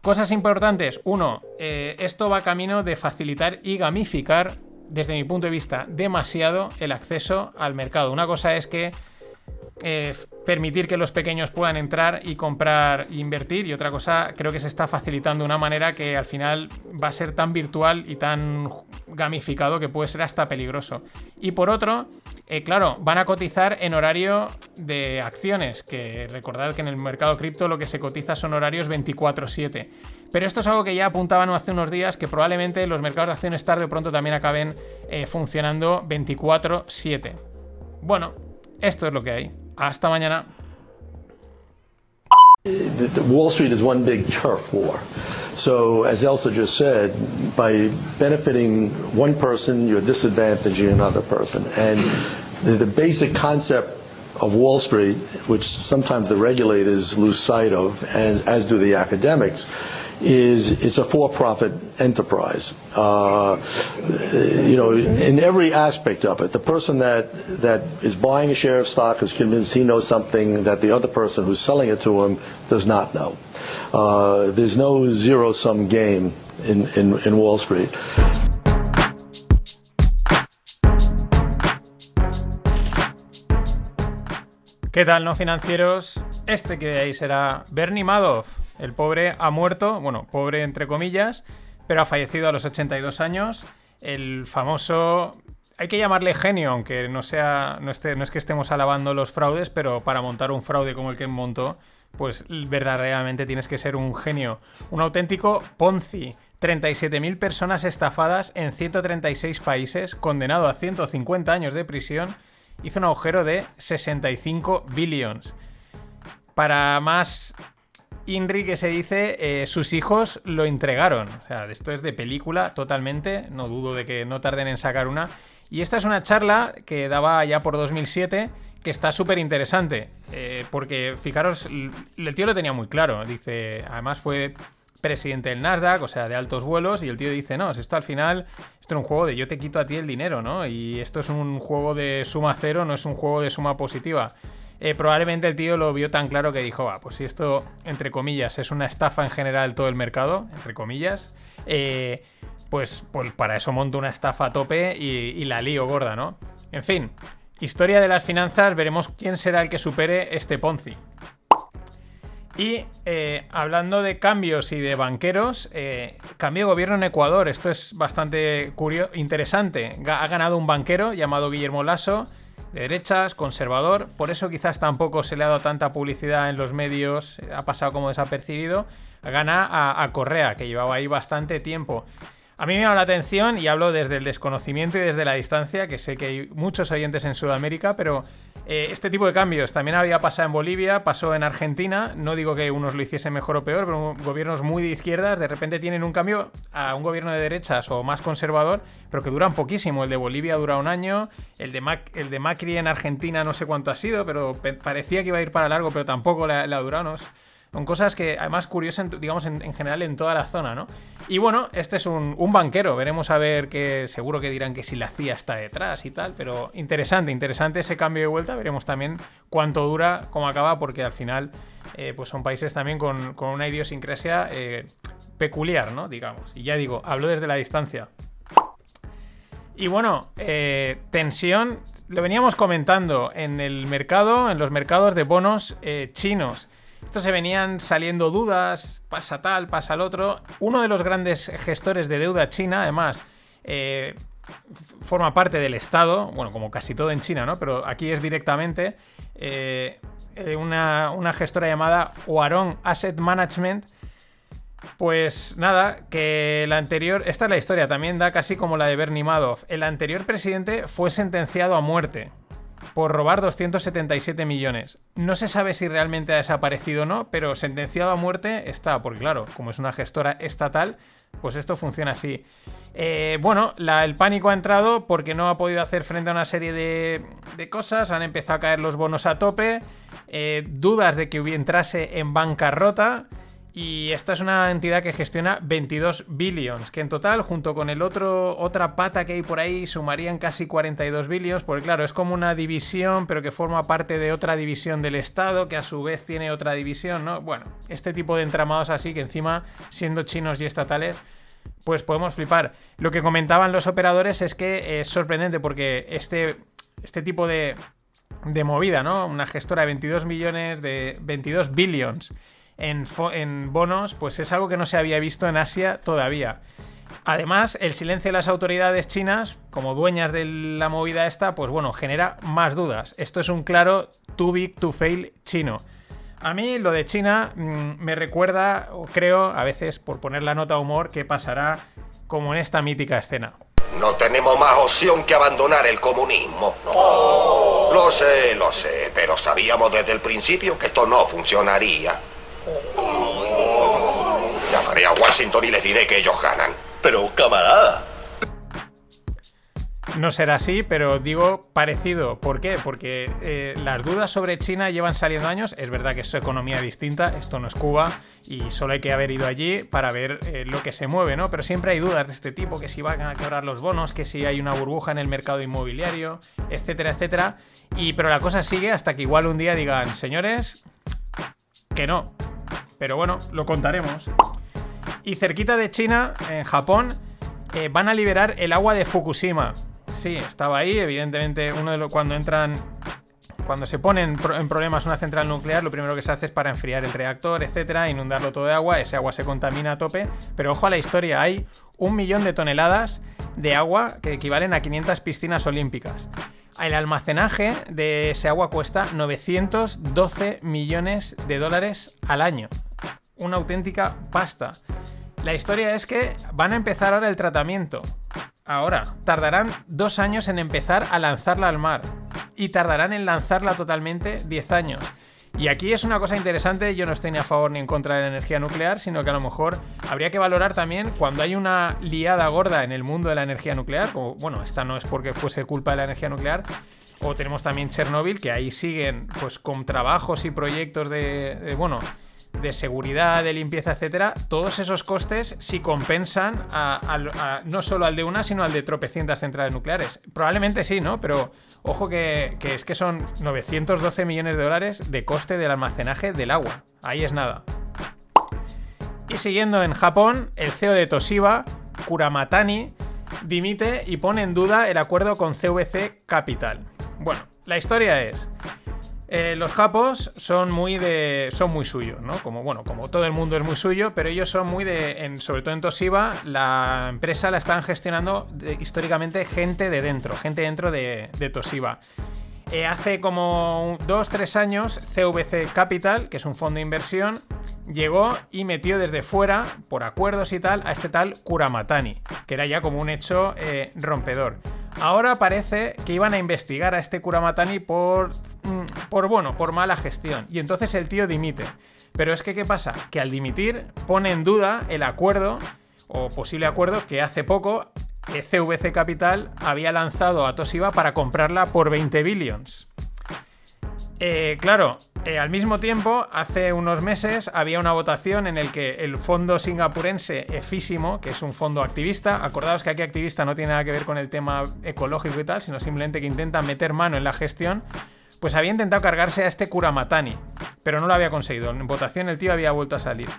Cosas importantes. Uno, eh, esto va camino de facilitar y gamificar, desde mi punto de vista, demasiado el acceso al mercado. Una cosa es que eh, permitir que los pequeños puedan entrar y comprar e invertir. Y otra cosa, creo que se está facilitando de una manera que al final va a ser tan virtual y tan gamificado que puede ser hasta peligroso. Y por otro, eh, claro, van a cotizar en horario de acciones, que recordad que en el mercado cripto lo que se cotiza son horarios 24/7. Pero esto es algo que ya apuntaban hace unos días, que probablemente los mercados de acciones tarde o pronto también acaben eh, funcionando 24/7. Bueno, esto es lo que hay. Hasta mañana. Wall Street is one big turf war. So, as Elsa just said, by benefiting one person, you're disadvantaging another person. And the, the basic concept of Wall Street, which sometimes the regulators lose sight of, and as do the academics, is it's a for-profit enterprise. Uh, you know, in every aspect of it, the person that that is buying a share of stock is convinced he knows something that the other person who's selling it to him does not know. Uh, there's no zero-sum game in, in, in Wall Street. ¿Qué tal, no financieros? Este que veis será Bernie Madoff. El pobre ha muerto, bueno, pobre entre comillas, pero ha fallecido a los 82 años. El famoso. Hay que llamarle genio, aunque no sea. No, esté, no es que estemos alabando los fraudes, pero para montar un fraude como el que montó, pues verdaderamente tienes que ser un genio. Un auténtico Ponzi. 37.000 personas estafadas en 136 países, condenado a 150 años de prisión, hizo un agujero de 65 billions. Para más Inri que se dice, eh, sus hijos lo entregaron. O sea, esto es de película totalmente, no dudo de que no tarden en sacar una. Y esta es una charla que daba ya por 2007, que está súper interesante, eh, porque fijaros, el tío lo tenía muy claro, dice, además fue presidente del Nasdaq, o sea, de altos vuelos, y el tío dice, no, esto al final, esto es un juego de yo te quito a ti el dinero, ¿no? Y esto es un juego de suma cero, no es un juego de suma positiva. Eh, probablemente el tío lo vio tan claro que dijo, va, pues si esto, entre comillas, es una estafa en general todo el mercado, entre comillas, eh, pues, pues, para eso monto una estafa a tope y, la lío gorda, ¿no? En fin, historia de las finanzas, veremos quién será el que supere este Ponzi. Y eh, hablando de cambios y de banqueros, cambio de gobierno en Ecuador. Esto es bastante curioso, interesante. Ha ganado un banquero llamado Guillermo Lasso de derechas, conservador, por eso quizás tampoco se le ha dado tanta publicidad en los medios, ha pasado como desapercibido, gana a, a Correa, que llevaba ahí bastante tiempo. A mí me llama la atención y hablo desde el desconocimiento y desde la distancia, que sé que hay muchos oyentes en Sudamérica, pero eh, este tipo de cambios también había pasado en Bolivia, pasó en Argentina, no digo que unos lo hiciesen mejor o peor, pero gobiernos muy de izquierdas de repente tienen un cambio a un gobierno de derechas o más conservador, pero que duran poquísimo. El de Bolivia dura un año, el de, el de Macri en Argentina no sé cuánto ha sido, pero parecía que iba a ir para largo, pero tampoco la, ha durado. Son cosas que, además, curiosas, digamos, en, general en toda la zona, ¿no? Y bueno, este es un, banquero. Veremos a ver que seguro que dirán que si la CIA está detrás y tal, pero interesante, interesante ese cambio de vuelta. Veremos también cuánto dura, cómo acaba, porque al final, eh, pues son países también con, una idiosincrasia eh, peculiar, ¿no? Digamos. Y ya digo, hablo desde la distancia. Y bueno, eh, tensión, lo veníamos comentando en el mercado, en los mercados de bonos chinos. Esto se venían saliendo dudas, pasa tal, pasa el otro. Uno de los grandes gestores de deuda china, además, eh, forma parte del Estado, bueno, como casi todo en China, ¿no? Pero aquí es directamente eh, eh, una, una, gestora llamada Huarong Asset Management. Pues nada, que la anterior, esta es la historia, también da casi como la de Bernie Madoff. El anterior presidente fue sentenciado a muerte por robar 277 millones. No se sabe si realmente ha desaparecido o no, pero sentenciado a muerte está, porque claro, como es una gestora estatal, pues esto funciona así. Eh, bueno, el pánico ha entrado porque no ha podido hacer frente a una serie de, cosas, han empezado a caer los bonos a tope, eh, dudas de que entrase en bancarrota. Y esta es una entidad que gestiona 22 billions, que en total, junto con el otro, otra pata que hay por ahí, sumarían casi 42 billions, porque claro, es como una división, pero que forma parte de otra división del Estado, que a su vez tiene otra división, ¿no? Bueno, este tipo de entramados así, que encima, siendo chinos y estatales, pues podemos flipar. Lo que comentaban los operadores es que es sorprendente porque este, este tipo de, de movida, ¿no? Una gestora de 22 millones, de 22 billions en, en bonos, pues es algo que no se había visto en Asia todavía. Además, el silencio de las autoridades chinas, como dueñas de la movida esta, pues bueno, genera más dudas. Esto es un claro too big to fail chino. A mí lo de China mmm, me recuerda, o creo, a veces por poner la nota humor, que pasará como en esta mítica escena. No tenemos más opción que abandonar el comunismo. Oh. Lo sé, lo sé, pero sabíamos desde el principio que esto no funcionaría. A Washington y les diré que ellos ganan. Pero, camarada. No será así, pero digo parecido. ¿Por qué? Porque eh, las dudas sobre China llevan saliendo años. Es verdad que es su economía distinta, esto no es Cuba y solo hay que haber ido allí para ver eh, lo que se mueve, ¿no? Pero siempre hay dudas de este tipo, que si van a quebrar los bonos, que si hay una burbuja en el mercado inmobiliario, etcétera, etcétera. Y pero la cosa sigue hasta que igual un día digan, señores, que no. Pero bueno, lo contaremos. Y cerquita de China, en Japón, eh, van a liberar el agua de Fukushima. Sí, estaba ahí, evidentemente, cuando entran cuando se pone en, problemas una central nuclear, lo primero que se hace es para enfriar el reactor, etcétera, inundarlo todo de agua, ese agua se contamina a tope. Pero ojo a la historia, hay un millón de toneladas de agua que equivalen a 500 piscinas olímpicas. El almacenaje de ese agua cuesta 912 millones de dólares al año. Una auténtica pasta. La historia es que van a empezar ahora el tratamiento. Ahora, tardarán dos años en empezar a lanzarla al mar. Y tardarán en lanzarla totalmente 10 años. Y aquí es una cosa interesante, yo no estoy ni a favor ni en contra de la energía nuclear, sino que a lo mejor habría que valorar también cuando hay una liada gorda en el mundo de la energía nuclear, como, bueno, esta no es porque fuese culpa de la energía nuclear, o tenemos también Chernobyl, que ahí siguen pues con trabajos y proyectos de, de bueno, de seguridad, de limpieza, etcétera, todos esos costes si compensan a, no solo al de una, sino al de tropecientas centrales nucleares. Probablemente sí, ¿no? Pero ojo que, que, es que son 912 millones de dólares de coste del almacenaje del agua. Ahí es nada. Y siguiendo en Japón, el CEO de Toshiba, Kuramatani, dimite y pone en duda el acuerdo con CVC Capital. Bueno, la historia es eh, los japos son muy de. son muy suyos, ¿no? Como, bueno, como todo el mundo es muy suyo, pero ellos son muy de. En, sobre todo en Toshiba, la empresa la están gestionando de, históricamente gente de dentro, gente dentro de, de Toshiba. Eh, hace como dos, tres años, CVC Capital, que es un fondo de inversión, llegó y metió desde fuera, por acuerdos y tal, a este tal Kuramatani, que era ya como un hecho eh, rompedor. Ahora parece que iban a investigar a este Kuramatani por, por, bueno, por mala gestión. Y entonces el tío dimite. Pero es que, ¿qué pasa? Que al dimitir pone en duda el acuerdo o posible acuerdo que hace poco CVC Capital había lanzado a Toshiba para comprarla por 20 billions. Eh, claro, eh, al mismo tiempo, hace unos meses había una votación en el que el fondo singapurense Efísimo, que es un fondo activista, acordaos que aquí activista no tiene nada que ver con el tema ecológico y tal, sino simplemente que intenta meter mano en la gestión, pues había intentado cargarse a este Kuramatani, pero no lo había conseguido. En votación el tío había vuelto a salir.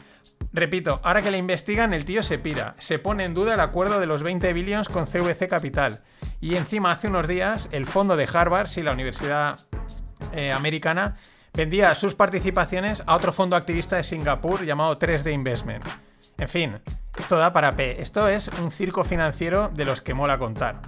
Repito, ahora que le investigan, el tío se pira. Se pone en duda el acuerdo de los 20 billions con CVC Capital. Y encima, hace unos días, el fondo de Harvard, sí, la universidad eh, americana, vendía sus participaciones a otro fondo activista de Singapur llamado 3D Investment. En fin, esto da para P. Esto es un circo financiero de los que mola contar.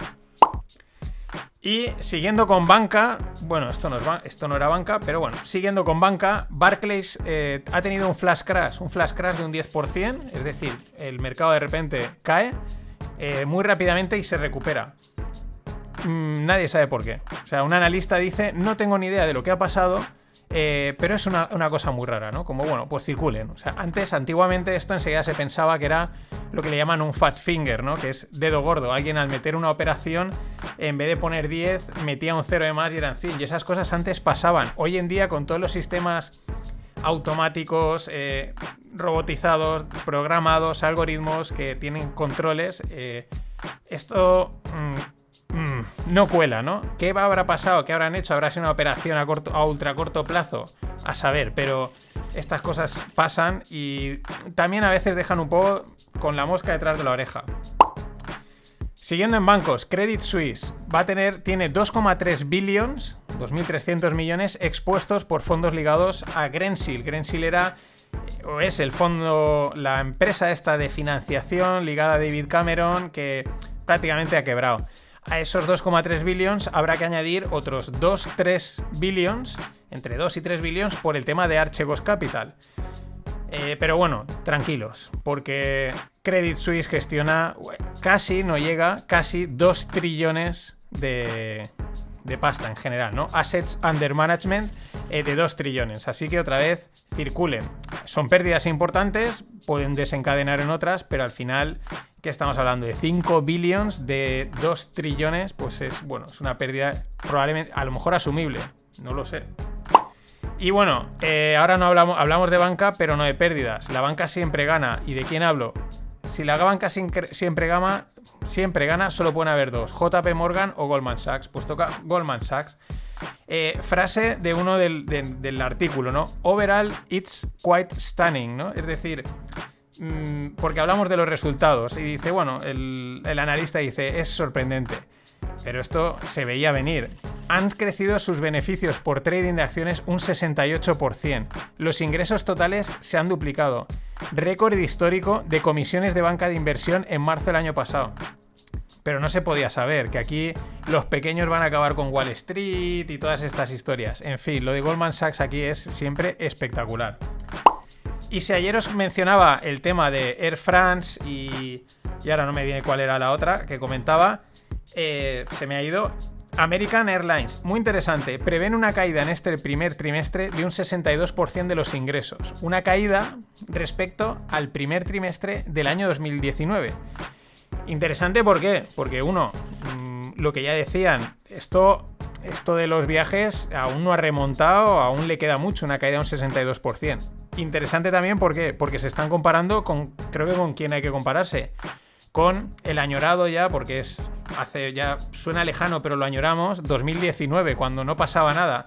Y siguiendo con banca, bueno, esto no, era banca, pero bueno, siguiendo con banca, Barclays eh, ha tenido un flash crash, un flash crash de un 10%, es decir, el mercado de repente cae eh, muy rápidamente y se recupera. Mm, nadie sabe por qué. O sea, un analista dice, no tengo ni idea de lo que ha pasado, eh, pero es una, una, cosa muy rara, ¿no? Como, bueno, pues circulen. O sea, antes, antiguamente, esto enseguida se pensaba que era lo que le llaman un fat finger, ¿no? Que es dedo gordo. Alguien al meter una operación, en vez de poner 10, metía un 0 de más y eran 100. Y esas cosas antes pasaban. Hoy en día, con todos los sistemas automáticos, eh, robotizados, programados, algoritmos que tienen controles, eh, esto... Mmm, mmm, no cuela, ¿no? ¿Qué habrá pasado? ¿Qué habrán hecho? ¿Habrá sido una operación a, corto, a ultra corto plazo? A saber, pero estas cosas pasan y también a veces dejan un poco con la mosca detrás de la oreja. Siguiendo en bancos, Credit Suisse va a tener, tiene 2,3 billions, 2.300 millones expuestos por fondos ligados a Grensil. Grensil era o es el fondo, la empresa esta de financiación ligada a David Cameron que prácticamente ha quebrado. A esos 2,3 billions habrá que añadir otros 2-3 billions, entre 2 y 3 billions por el tema de Archegos Capital. Eh, pero bueno, tranquilos, porque Credit Suisse gestiona casi, no llega, casi 2 trillones de, de pasta en general, ¿no? Assets under management eh, de 2 trillones. Así que otra vez, circulen. Son pérdidas importantes, pueden desencadenar en otras, pero al final, ¿qué estamos hablando? De 5 billions, de 2 trillones, pues es, bueno, es una pérdida probablemente, a lo mejor asumible, no lo sé. Y bueno, eh, ahora no hablamos, hablamos de banca, pero no de pérdidas. La banca siempre gana. ¿Y de quién hablo? Si la banca siempre gana, siempre gana, solo pueden haber dos, JP Morgan o Goldman Sachs. Pues toca Goldman Sachs. Eh, frase de uno del, artículo, ¿no? Overall, it's quite stunning, ¿no? Es decir, mm, porque hablamos de los resultados y dice, bueno, el, el analista dice, es sorprendente. Pero esto se veía venir. Han crecido sus beneficios por trading de acciones un 68%. Los ingresos totales se han duplicado. Récord histórico de comisiones de banca de inversión en marzo del año pasado. Pero no se podía saber que aquí los pequeños van a acabar con Wall Street y todas estas historias. En fin, lo de Goldman Sachs aquí es siempre espectacular. Y si ayer os mencionaba el tema de Air France y, y ahora no me viene cuál era la otra que comentaba, eh, se me ha ido. American Airlines, muy interesante, prevén una caída en este primer trimestre de un 62% de los ingresos, una caída respecto al primer trimestre del año 2019. Interesante, ¿por qué? Porque uno, mm, lo que ya decían, esto, esto de los viajes aún no ha remontado, aún le queda mucho, una caída de un 62%. Interesante también, ¿por qué? Porque se están comparando con, creo que con quién hay que compararse con el añorado ya, porque es hace ya suena lejano, pero lo añoramos, 2019, cuando no pasaba nada.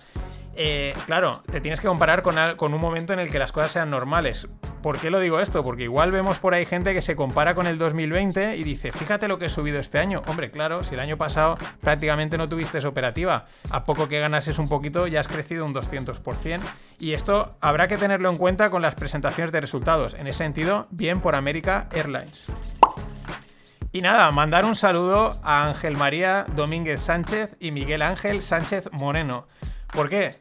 Eh, claro, te tienes que comparar con, un momento en el que las cosas sean normales. ¿Por qué lo digo esto? Porque igual vemos por ahí gente que se compara con el 2020 y dice, fíjate lo que he subido este año. Hombre, claro, si el año pasado prácticamente no tuviste esa operativa, a poco que ganases un poquito ya has crecido un 200%. Y esto habrá que tenerlo en cuenta con las presentaciones de resultados. En ese sentido, bien por America Airlines. Y nada, mandar un saludo a Ángel María Domínguez Sánchez y Miguel Ángel Sánchez Moreno. ¿Por qué?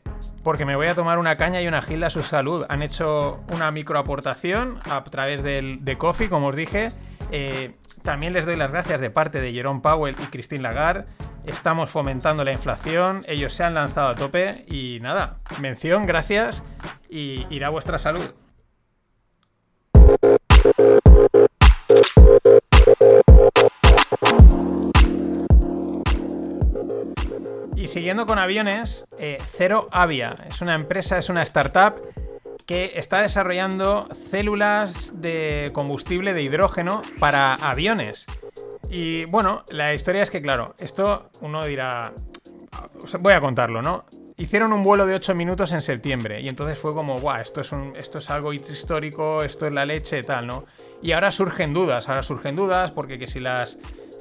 Porque me voy a tomar una caña y una gilda a su salud. Han hecho una microaportación a través de Coffee, como os dije. Eh, también les doy las gracias de parte de Jerome Powell y Christine Lagarde. Estamos fomentando la inflación, ellos se han lanzado a tope y nada, mención, gracias y irá a vuestra salud. Y siguiendo con aviones, eh, Cero Avia es una empresa, es una startup que está desarrollando células de combustible de hidrógeno para aviones. Y bueno, la historia es que, claro, esto uno dirá, voy a contarlo, ¿no? Hicieron un vuelo de 8 minutos en septiembre y entonces fue como, guau, esto es, esto es algo histórico, esto es la leche, tal, ¿no? Y ahora surgen dudas, ahora surgen dudas porque que si las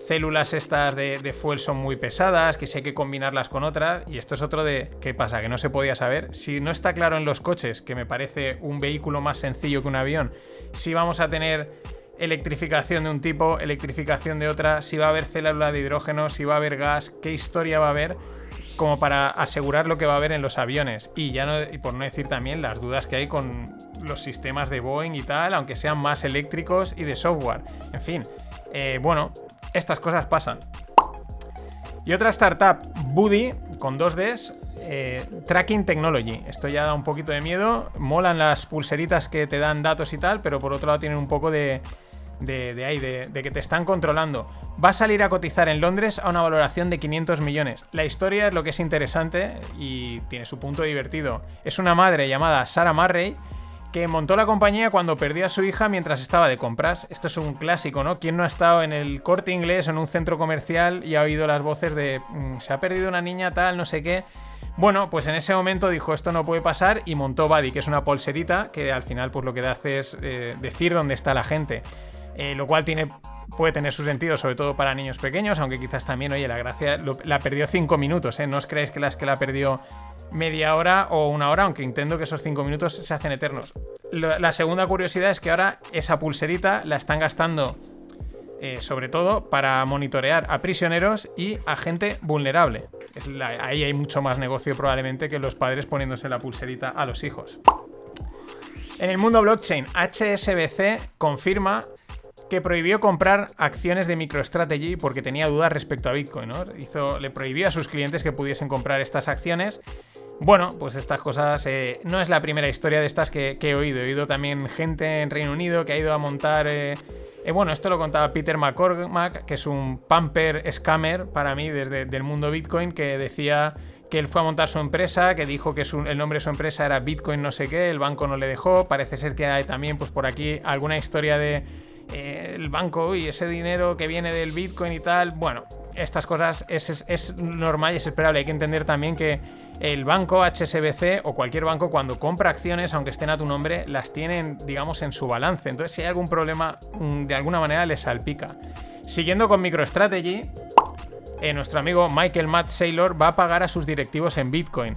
células estas de, fuel son muy pesadas, que si hay que combinarlas con otras. Y esto es otro de qué pasa, que no se podía saber. Si no está claro en los coches, que me parece un vehículo más sencillo que un avión, si vamos a tener electrificación de un tipo, electrificación de otra, si va a haber célula de hidrógeno, si va a haber gas, qué historia va a haber como para asegurar lo que va a haber en los aviones. Y ya no, y por no decir también las dudas que hay con los sistemas de Boeing y tal, aunque sean más eléctricos y de software. En fin, eh, bueno, estas cosas pasan. Y otra startup, Buddy, con dos Ds, eh, Tracking Technology. Esto ya da un poquito de miedo. Molan las pulseritas que te dan datos y tal, pero por otro lado tienen un poco de, de, ahí, de, de, que te están controlando. Va a salir a cotizar en Londres a una valoración de 500 millones. La historia es lo que es interesante y tiene su punto divertido. Es una madre llamada Sarah Murray que montó la compañía cuando perdió a su hija mientras estaba de compras. Esto es un clásico, ¿no? ¿Quién no ha estado en el corte inglés o en un centro comercial y ha oído las voces de mm, se ha perdido una niña tal, no sé qué? Bueno, pues en ese momento dijo esto no puede pasar y montó Buddy, que es una pulserita que al final pues lo que hace es eh, decir dónde está la gente. Eh, lo cual tiene puede tener su sentido, sobre todo para niños pequeños, aunque quizás también, oye, la gracia la perdió cinco minutos, ¿eh? No os creéis que las que la perdió media hora o una hora, aunque entiendo que esos cinco minutos se hacen eternos. la segunda curiosidad es que ahora esa pulserita la están gastando eh, sobre todo para monitorear a prisioneros y a gente vulnerable. ahí hay mucho más negocio probablemente que los padres poniéndose la pulserita a los hijos. En el mundo blockchain, HSBC confirma que prohibió comprar acciones de MicroStrategy porque tenía dudas respecto a Bitcoin. Hizo, le prohibió a sus clientes que pudiesen comprar estas acciones. Bueno, pues estas cosas eh, no es la primera historia de estas que, he oído. He oído también gente en Reino Unido que ha ido a montar... Eh, eh, bueno, esto lo contaba Peter McCormack, que es un pamper scammer para mí desde el mundo Bitcoin, que decía que él fue a montar su empresa, que dijo que el nombre de su empresa era Bitcoin no sé qué, el banco no le dejó. Parece ser que hay también, pues por aquí, alguna historia de eh, el banco y ese dinero que viene del Bitcoin y tal. Bueno, estas cosas es, normal y es esperable. Hay que entender también que el banco HSBC o cualquier banco cuando compra acciones, aunque estén a tu nombre, las tienen, digamos, en su balance. Entonces, si hay algún problema, mm, de alguna manera les salpica. Siguiendo con MicroStrategy, eh, nuestro amigo Michael Matt Saylor va a pagar a sus directivos en Bitcoin.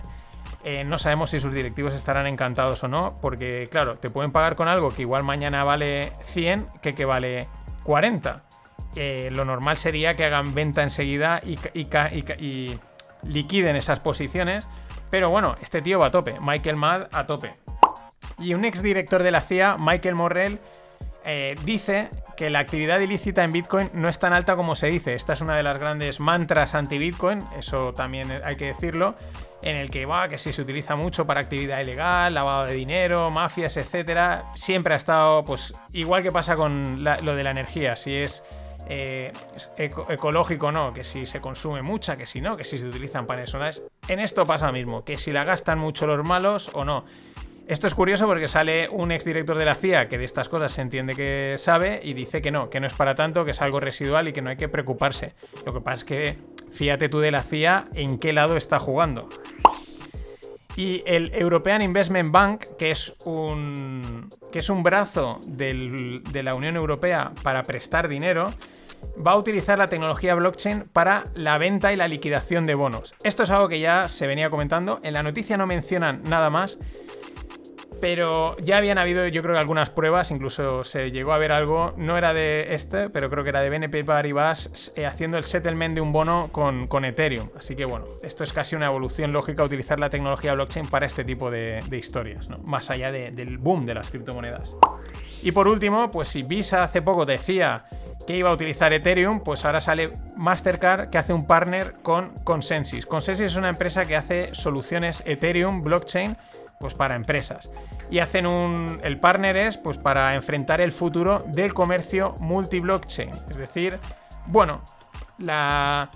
Eh, no sabemos si sus directivos estarán encantados o no, porque claro, te pueden pagar con algo que igual mañana vale 100 que que vale 40. Eh, lo normal sería que hagan venta enseguida y, y, liquiden esas posiciones. Pero bueno, este tío va a tope, Michael Mad a tope. Y un ex director de la CIA, Michael Morrell, eh, dice que la actividad ilícita en Bitcoin no es tan alta como se dice. Esta es una de las grandes mantras anti-Bitcoin, eso también hay que decirlo, en el que va, que sí se utiliza mucho para actividad ilegal, lavado de dinero, mafias, etcétera. Siempre ha estado, pues, igual que pasa con lo de la energía, si es eh, ecológico no, que si se consume mucha, que si no, que si se utilizan paneles solares. En esto pasa lo mismo, que si la gastan mucho los malos o no. Esto es curioso porque sale un exdirector de la CIA que de estas cosas se entiende que sabe y dice que no, que no es para tanto, que es algo residual y que no hay que preocuparse. Lo que pasa es que fíjate tú de la CIA en qué lado está jugando. Y el European Investment Bank, que es un, que es un brazo de la Unión Europea para prestar dinero, va a utilizar la tecnología blockchain para la venta y la liquidación de bonos. Esto es algo que ya se venía comentando. En la noticia no mencionan nada más, pero ya habían habido, yo creo que algunas pruebas, incluso se llegó a ver algo, no era de este, pero creo que era de BNP Paribas eh, haciendo el settlement de un bono con, Ethereum. Así que bueno, esto es casi una evolución lógica utilizar la tecnología blockchain para este tipo de, historias, ¿no? más allá del boom de las criptomonedas. Y por último, pues si Visa hace poco decía que iba a utilizar Ethereum, pues ahora sale Mastercard que hace un partner con Consensus. Consensus es una empresa que hace soluciones Ethereum, blockchain, pues para empresas. Y hacen un. El partner es pues para enfrentar el futuro del comercio multi-blockchain. Es decir, bueno, la.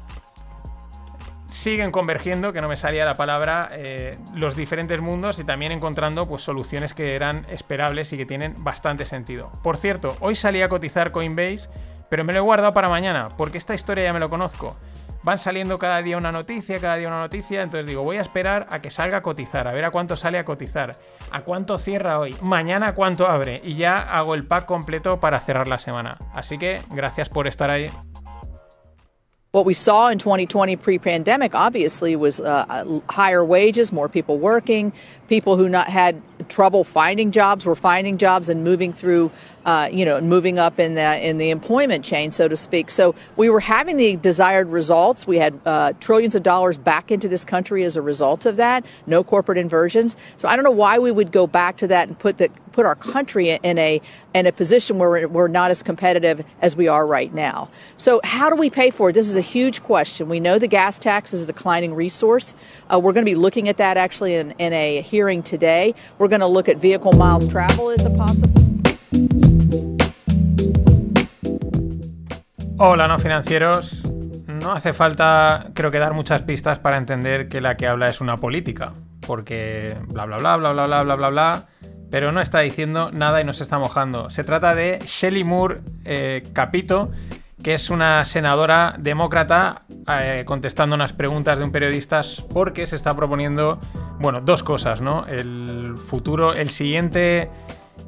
Siguen convergiendo, que no me salía la palabra, eh, los diferentes mundos y también encontrando pues, soluciones que eran esperables y que tienen bastante sentido. Por cierto, hoy salí a cotizar Coinbase, pero me lo he guardado para mañana, porque esta historia ya me lo conozco van saliendo cada día una noticia, cada día una noticia, entonces digo, voy a esperar a que salga a cotizar, a ver a cuánto sale a cotizar, a cuánto cierra hoy, mañana a cuánto abre y ya hago el pack completo para cerrar la semana. Así que gracias por estar ahí. What we saw in 2020 pre-pandemic obviously was uh, higher wages, more people working, people who not had trouble finding jobs were finding jobs and moving through uh, you know, moving up in the in the employment chain, so to speak. So we were having the desired results. We had uh, trillions of dollars back into this country as a result of that. No corporate inversions. So I don't know why we would go back to that and put that put our country in a in a position where we're not as competitive as we are right now. So how do we pay for it? This is a huge question. We know the gas tax is a declining resource. Uh, we're going to be looking at that actually in, in a hearing today. We're going to look at vehicle miles travel as a possible. Hola, no financieros. No hace falta, creo que, dar muchas pistas para entender que la que habla es una política. Porque bla bla bla bla bla bla bla bla bla. Pero no está diciendo nada y no se está mojando. Se trata de Shelly Moore eh, Capito, que es una senadora demócrata eh, contestando unas preguntas de un periodista porque se está proponiendo, bueno, dos cosas, ¿no? El futuro, el siguiente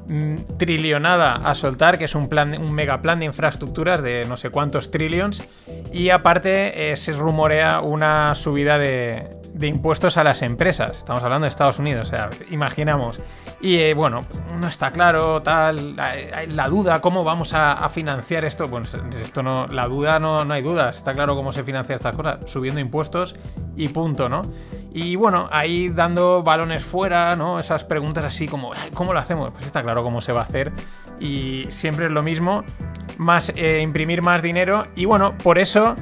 mm, trillonada a soltar, que es un plan, un mega plan de infraestructuras de no sé cuántos trillions. Y aparte eh, se rumorea una subida de, impuestos a las empresas. Estamos hablando de Estados Unidos, o sea, imaginamos. Y eh, bueno, pues, no está claro, tal, la, duda, ¿cómo vamos a, a, financiar esto? Pues esto no, la duda no, no hay dudas, está claro cómo se financia estas cosas, subiendo impuestos y punto, ¿no? Y bueno, ahí dando balones fuera, ¿no? Esas preguntas así como, ¿cómo lo hacemos? Pues está claro cómo se va a hacer. Y siempre es lo mismo, más eh, imprimir más dinero. Y bueno, por eso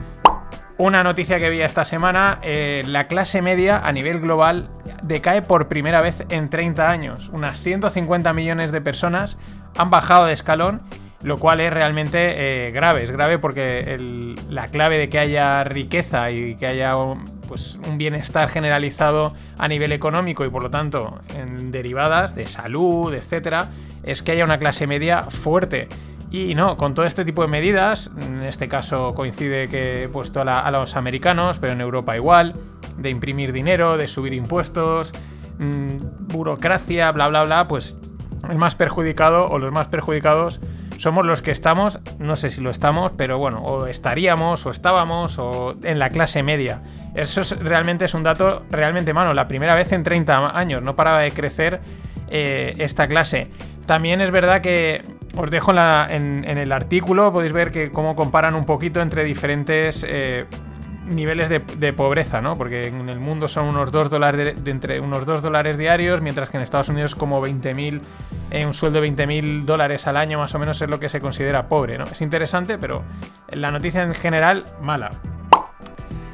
una noticia que vi esta semana, eh, la clase media a nivel global decae por primera vez en 30 años. Unas 150 millones de personas han bajado de escalón, lo cual es realmente eh, grave. Es grave porque la clave de que haya riqueza y que haya pues, un bienestar generalizado a nivel económico y por lo tanto en derivadas de salud, etcétera, es que haya una clase media fuerte. Y no, con todo este tipo de medidas, en este caso coincide que he puesto a, los americanos, pero en Europa igual, de imprimir dinero, de subir impuestos, mmm, burocracia, bla, bla, bla, pues el más perjudicado o los más perjudicados somos los que estamos, no sé si lo estamos, pero bueno, o estaríamos, o estábamos, o en la clase media. Eso es, realmente es un dato realmente malo. La primera vez en 30 años no paraba de crecer eh, esta clase. También es verdad que os dejo en, el artículo, podéis ver que cómo comparan un poquito entre diferentes eh, niveles de, pobreza, ¿no? Porque en el mundo son unos 2 dólares, de entre unos 2 dólares diarios, mientras que en Estados Unidos como 20.000, eh, un sueldo de 20.000 dólares al año más o menos es lo que se considera pobre, ¿no? Es interesante, pero la noticia en general, mala.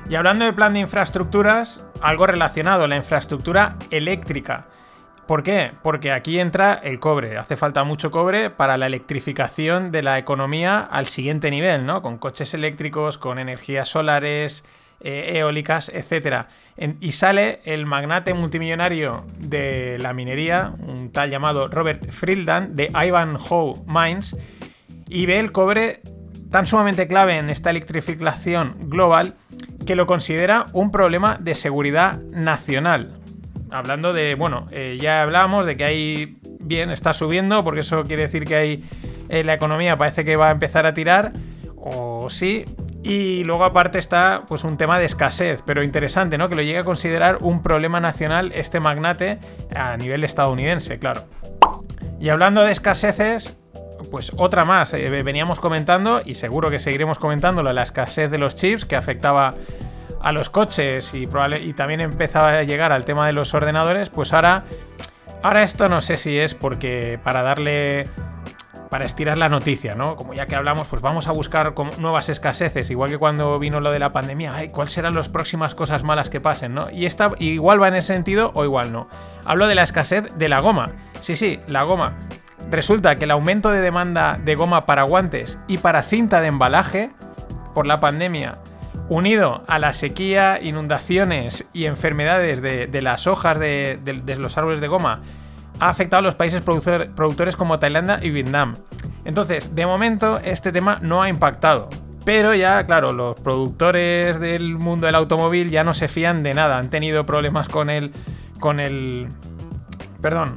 Y hablando de plan de infraestructuras, algo relacionado, la infraestructura eléctrica. ¿Por qué? Porque aquí entra el cobre. Hace falta mucho cobre para la electrificación de la economía al siguiente nivel, ¿no? Con coches eléctricos, con energías solares, eh, eólicas, etc. Y sale el magnate multimillonario de la minería, un tal llamado Robert Friedland, de Ivanhoe Mines, y ve el cobre tan sumamente clave en esta electrificación global que lo considera un problema de seguridad nacional hablando de, bueno, eh, ya hablábamos de que hay, bien, está subiendo, porque eso quiere decir que hay, eh, la economía parece que va a empezar a tirar, o sí, y luego aparte está pues un tema de escasez, pero interesante, ¿no? Que lo llegue a considerar un problema nacional este magnate a nivel estadounidense, claro. Y hablando de escaseces, pues otra más, eh, veníamos comentando y seguro que seguiremos comentándolo, la escasez de los chips que afectaba a los coches y, probable, y también empezaba a llegar al tema de los ordenadores, pues ahora, ahora esto no sé si es porque para darle para estirar la noticia, ¿no? Como ya que hablamos, pues vamos a buscar nuevas escaseces, igual que cuando vino lo de la pandemia, ay, ¿cuáles serán las próximas cosas malas que pasen, ¿no? Y esta igual va en ese sentido o igual no. Hablo de la escasez de la goma. Sí, sí, la goma. Resulta que el aumento de demanda de goma para guantes y para cinta de embalaje por la pandemia unido a la sequía, inundaciones y enfermedades de, las hojas de, los árboles de goma, ha afectado a los países productor, productores como Tailandia y Vietnam. Entonces, de momento, este tema no ha impactado. Pero ya, claro, los productores del mundo del automóvil ya no se fían de nada. Han tenido problemas con el. con el. Perdón.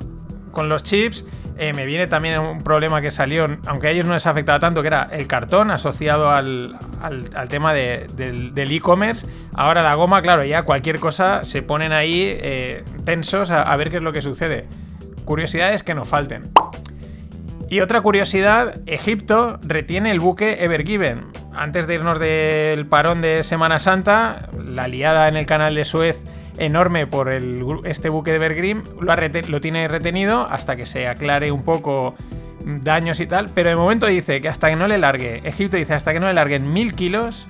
con los chips eh, me viene también un problema que salió, aunque a ellos no les afectaba tanto, que era el cartón asociado al, al, tema de, del e-commerce. Ahora la goma, claro, ya cualquier cosa se ponen ahí eh, tensos a, a ver qué es lo que sucede. Curiosidades que no falten. Y otra curiosidad, Egipto retiene el buque Ever Given. Antes de irnos del parón de Semana Santa, la liada en el canal de Suez enorme por este buque de Evergreen, lo, tiene retenido hasta que se aclare un poco daños y tal, pero de momento dice que hasta que no le largue, Egipto dice hasta que no le larguen mil kilos,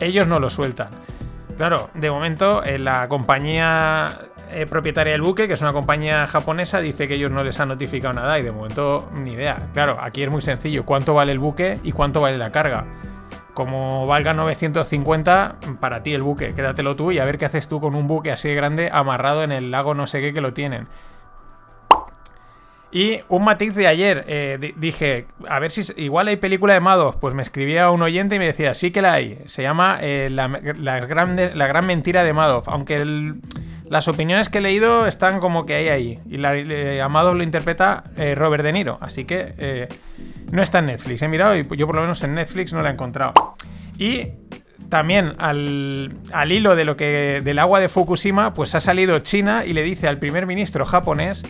ellos no lo sueltan. Claro, de momento eh, la compañía eh, propietaria del buque, que es una compañía japonesa, dice que ellos no les han notificado nada y de momento ni idea. Claro, aquí es muy sencillo, ¿cuánto vale el buque y cuánto vale la carga? Como valga 950, para ti el buque, quédatelo tú y a ver qué haces tú con un buque así de grande amarrado en el lago no sé qué que lo tienen. Y un matiz de ayer, eh, dije, a ver si igual hay película de Madoff. Pues me escribía un oyente y me decía, sí que la hay. Se llama eh, la, la, gran, mentira de Madoff. Aunque las opiniones que he leído están como que hay ahí. Y la, eh, Amado lo interpreta Robert De Niro. Así que no está en Netflix. He mirado y yo por lo menos en Netflix no la he encontrado. Y también al, al, hilo de lo que del agua de Fukushima, pues ha salido China y le dice al primer ministro japonés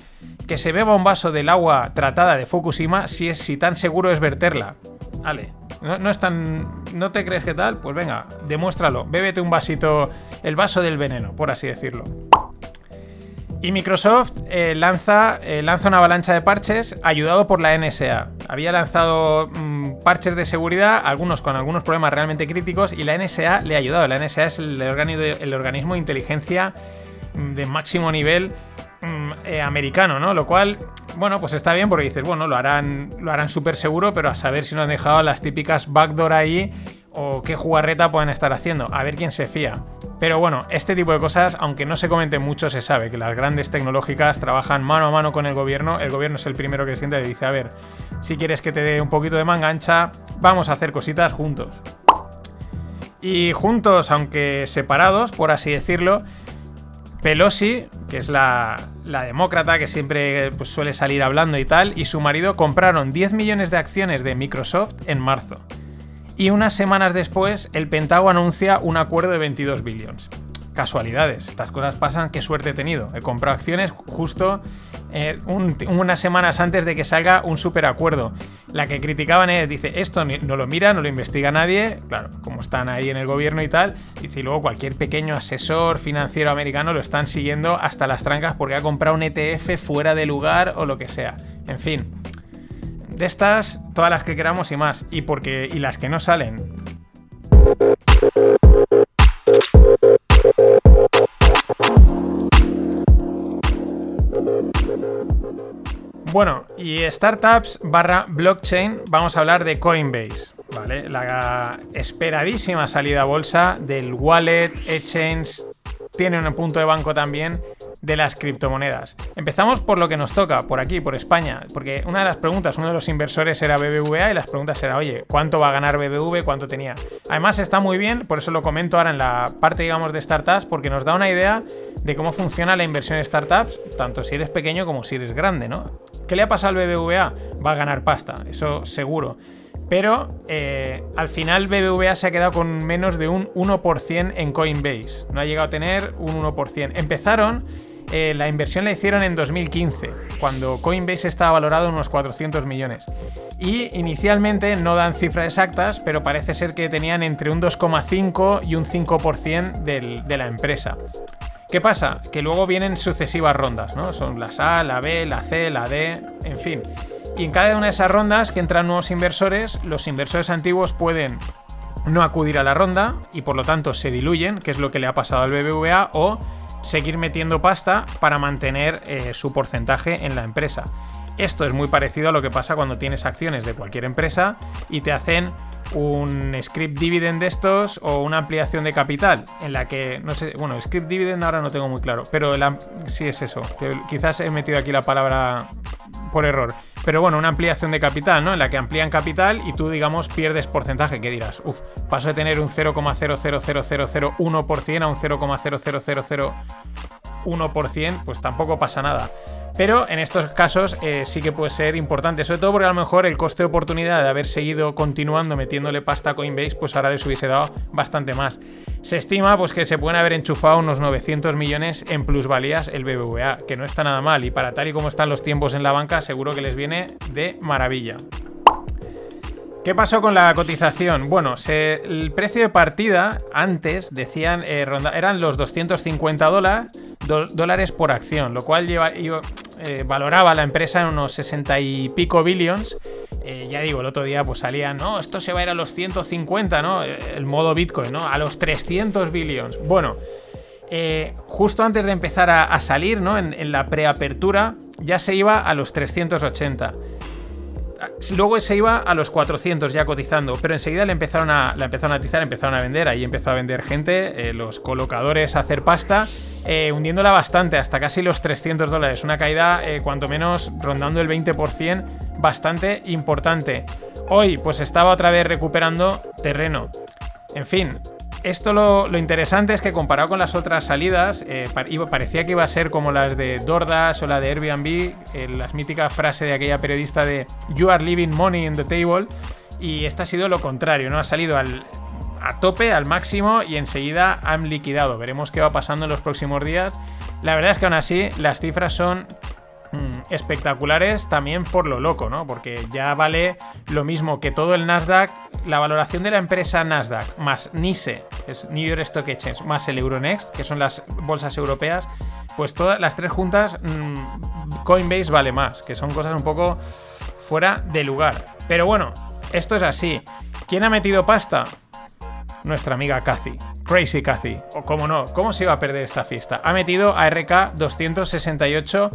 que se beba un vaso del agua tratada de Fukushima si es si tan seguro es verterla. Vale, no, no, es tan. ¿No te crees que tal? Pues venga, demuéstralo. Bébete un vasito, el vaso del veneno, por así decirlo. Y Microsoft eh, lanza, eh, lanza una avalancha de parches ayudado por la NSA. Había lanzado mmm, parches de seguridad, algunos con algunos problemas realmente críticos, y la NSA le ha ayudado. La NSA es el, organismo de inteligencia de máximo nivel mmm, eh, americano, ¿no? Lo cual, bueno, pues está bien porque dices, bueno, lo harán, lo harán súper seguro, pero a saber si no han dejado las típicas backdoor ahí o qué jugarreta pueden estar haciendo, a ver quién se fía. Pero bueno, este tipo de cosas, aunque no se comente mucho, se sabe que las grandes tecnológicas trabajan mano a mano con el gobierno. El gobierno es el primero que siente y dice, a ver, si quieres que te dé un poquito de manga ancha, vamos a hacer cositas juntos. Y juntos, aunque separados, por así decirlo, Pelosi, que es la, demócrata que siempre pues, suele salir hablando y tal, y su marido compraron 10 millones de acciones de Microsoft en marzo. Y unas semanas después, el Pentágono anuncia un acuerdo de 22 billones. Casualidades, estas cosas pasan, qué suerte he tenido. He comprado acciones justo eh, un, unas semanas antes de que salga un superacuerdo. La que criticaban es, dice, esto no lo mira, no lo investiga nadie, claro, como están ahí en el gobierno y tal, dice, y luego cualquier pequeño asesor financiero americano lo están siguiendo hasta las trancas porque ha comprado un ETF fuera de lugar o lo que sea. En fin, de estas, todas las que queramos y más. Y porque. Y las que no salen. Bueno, y startups barra blockchain, vamos a hablar de Coinbase, ¿vale? La esperadísima salida a bolsa del wallet, exchange, tiene un punto de banco también de las criptomonedas. Empezamos por lo que nos toca, por aquí, por España, porque una de las preguntas, uno de los inversores era BBVA y las preguntas era, oye, ¿cuánto va a ganar BBV? ¿Cuánto tenía? Además está muy bien, por eso lo comento ahora en la parte, digamos, de startups, porque nos da una idea de cómo funciona la inversión en startups, tanto si eres pequeño como si eres grande, ¿no? ¿Qué le ha pasado al BBVA? Va a ganar pasta, eso seguro. Pero eh, al final BBVA se ha quedado con menos de un 1% en Coinbase. No ha llegado a tener un 1%. Empezaron, eh, la inversión la hicieron en 2015, cuando Coinbase estaba valorado en unos 400 millones. Y inicialmente no dan cifras exactas, pero parece ser que tenían entre un 2,5 y un 5% del, de la empresa. ¿Qué pasa? Que luego vienen sucesivas rondas, ¿no? Son las A, la B, la C, la D, en fin. Y en cada una de esas rondas que entran nuevos inversores, los inversores antiguos pueden no acudir a la ronda y por lo tanto se diluyen, que es lo que le ha pasado al BBVA, o seguir metiendo pasta para mantener eh, su porcentaje en la empresa. Esto es muy parecido a lo que pasa cuando tienes acciones de cualquier empresa y te hacen un script dividend de estos o una ampliación de capital en la que, no sé, bueno, script dividend ahora no tengo muy claro, pero sí es eso, que quizás he metido aquí la palabra por error. Pero bueno, una ampliación de capital, ¿no? En la que amplían capital y tú, digamos, pierdes porcentaje. Que dirás, uff, paso de tener un 0,00001% a un 0,00001%, pues tampoco pasa nada. Pero en estos casos eh, sí que puede ser importante, sobre todo porque a lo mejor el coste de oportunidad de haber seguido continuando metiéndole pasta a Coinbase, pues ahora les hubiese dado bastante más. Se estima pues, que se pueden haber enchufado unos 900 millones en plusvalías el BBVA, que no está nada mal y para tal y como están los tiempos en la banca seguro que les viene de maravilla. ¿Qué pasó con la cotización? Bueno, el precio de partida antes decían eh, eran los 250 dólares, por acción, lo cual lleva, eh, valoraba la empresa en unos 60 y pico billions. Eh, ya digo, el otro día pues salían, no, esto se va a ir a los 150, ¿no? El modo Bitcoin, ¿no? A los 300 billions. Bueno, justo antes de empezar a, a salir, ¿no? En, en la preapertura ya se iba a los 380. Luego se iba a los 400 ya cotizando, pero enseguida le empezaron a, la empezaron a atizar, empezaron a vender, ahí empezó a vender gente, eh, los colocadores a hacer pasta, eh, hundiéndola bastante, hasta casi los 300 dólares, una caída eh, cuanto menos rondando el 20%, bastante importante. Hoy pues estaba otra vez recuperando terreno. En fin, esto lo, interesante es que comparado con las otras salidas, eh, parecía que iba a ser como las de Dordas o la de Airbnb, eh, la mítica frase de aquella periodista de You are leaving money in the table, y esta ha sido lo contrario, ¿no? Ha salido al, a tope, al máximo, y enseguida han liquidado. Veremos qué va pasando en los próximos días. La verdad es que aún así las cifras son espectaculares también por lo loco, ¿no? Porque ya vale lo mismo que todo el Nasdaq, la valoración de la empresa Nasdaq más NISE, es New York Stock Exchange, más el Euronext, que son las bolsas europeas, pues todas las tres juntas, mm, Coinbase vale más, que son cosas un poco fuera de lugar. Pero bueno, esto es así. ¿Quién ha metido pasta? Nuestra amiga Cathy. Crazy Cathy. O cómo no, ¿cómo se iba a perder esta fiesta? Ha metido a RK 268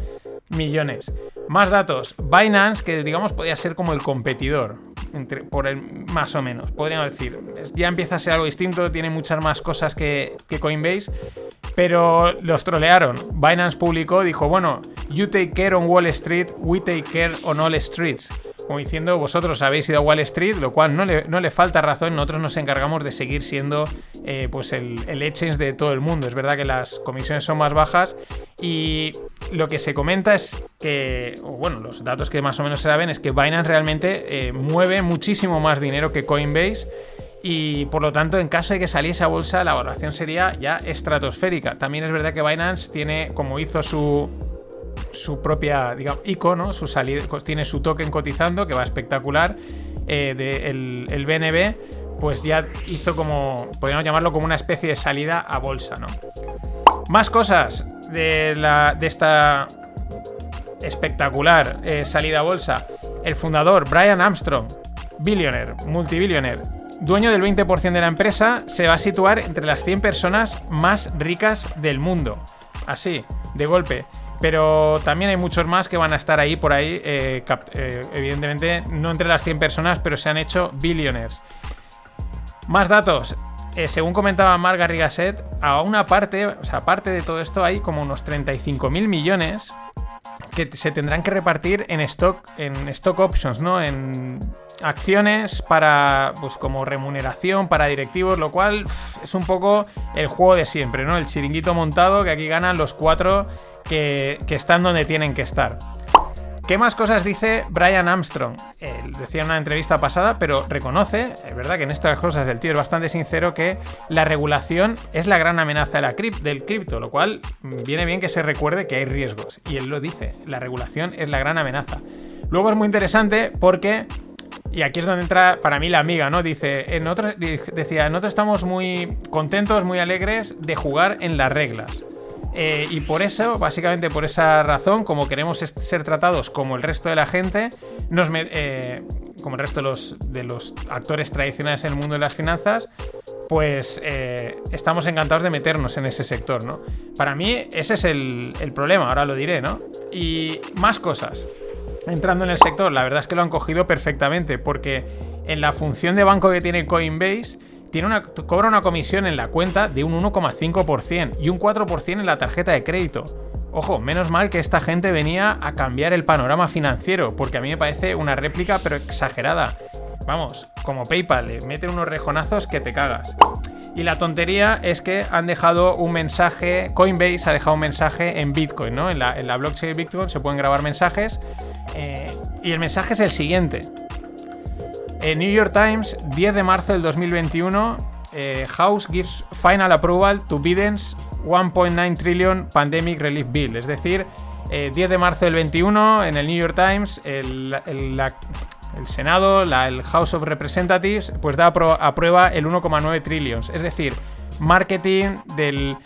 millones. Más datos. Binance, que digamos podría ser como el competidor, entre, por el, más o menos, podríamos decir. Ya empieza a ser algo distinto, tiene muchas más cosas que, que Coinbase, pero los trolearon. Binance publicó, dijo, bueno, you take care on Wall Street, we take care on all streets como diciendo, vosotros habéis ido a Wall Street, lo cual no le, no le falta razón, nosotros nos encargamos de seguir siendo eh, pues el, el exchange de todo el mundo. Es verdad que las comisiones son más bajas y lo que se comenta es que, bueno, los datos que más o menos se saben es que Binance realmente eh, mueve muchísimo más dinero que Coinbase y por lo tanto en caso de que saliese a bolsa la valoración sería ya estratosférica. También es verdad que Binance tiene, como hizo su su propia, digamos, icono, su salida, tiene su token cotizando, que va espectacular, eh, de el, BNB, pues ya hizo como, podríamos llamarlo como una especie de salida a bolsa, ¿no? Más cosas de, la, de esta espectacular eh, salida a bolsa. El fundador, Brian Armstrong, billionaire, multibillionaire, dueño del 20% de la empresa, se va a situar entre las 100 personas más ricas del mundo. Así, de golpe. Pero también hay muchos más que van a estar ahí por ahí, eh, eh, evidentemente no entre las 100 personas, pero se han hecho billionaires. Más datos. Eh, según comentaba Marga Rigaset, a una parte, o sea, aparte de todo esto, hay como unos 35.000 millones que se tendrán que repartir en stock, en stock options, ¿no? En acciones para, pues como remuneración para directivos, lo cual es un poco el juego de siempre, ¿no? El chiringuito montado que aquí ganan los cuatro que, están donde tienen que estar. ¿Qué más cosas dice Brian Armstrong? Él decía en una entrevista pasada, pero reconoce, es verdad que en estas cosas el tío es bastante sincero, que la regulación es la gran amenaza de la del cripto, lo cual viene bien que se recuerde que hay riesgos. Y él lo dice, la regulación es la gran amenaza. Luego es muy interesante porque y aquí es donde entra para mí la amiga, ¿no? Dice, en otros, decía, nosotros estamos muy contentos, muy alegres de jugar en las reglas. Eh, y por eso, básicamente por esa razón, como queremos ser tratados como el resto de la gente, nos eh, como el resto de los, de los, actores tradicionales en el mundo de las finanzas, pues eh, estamos encantados de meternos en ese sector, ¿no? Para mí ese es el, el problema, ahora lo diré, ¿no? Y más cosas. Entrando en el sector, la verdad es que lo han cogido perfectamente, porque en la función de banco que tiene Coinbase, una, cobra una comisión en la cuenta de un 1,5% y un 4% en la tarjeta de crédito. Ojo, menos mal que esta gente venía a cambiar el panorama financiero, porque a mí me parece una réplica pero exagerada. Vamos, como PayPal, le meten unos rejonazos que te cagas. Y la tontería es que han dejado un mensaje, Coinbase ha dejado un mensaje en Bitcoin, ¿no? En la, en la blockchain de Bitcoin se pueden grabar mensajes. Eh, y el mensaje es el siguiente. En New York Times, 10 de marzo del 2021, eh, House gives final approval to Biden's 1.9 trillion pandemic relief bill. Es decir, 10 eh, de marzo del 21, en el New York Times, el, Senado, el House of Representatives, pues da a prueba el 1,9 trillions. Es decir, marketing del,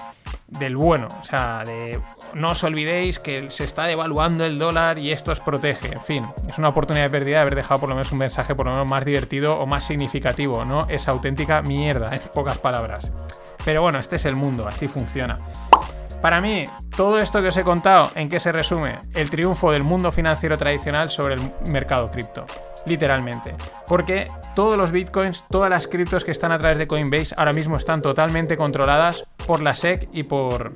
del bueno. O sea, de no os olvidéis que se está devaluando el dólar y esto os protege. En fin, es una oportunidad perdida de haber dejado por lo menos un mensaje por lo menos más divertido o más significativo, ¿no? Es auténtica mierda, en pocas palabras. Pero bueno, este es el mundo, así funciona. Para mí, todo esto que os he contado, ¿en qué se resume? El triunfo del mundo financiero tradicional sobre el mercado cripto. Literalmente. Porque todos los bitcoins, todas las criptos que están a través de Coinbase ahora mismo están totalmente controladas por la SEC y por,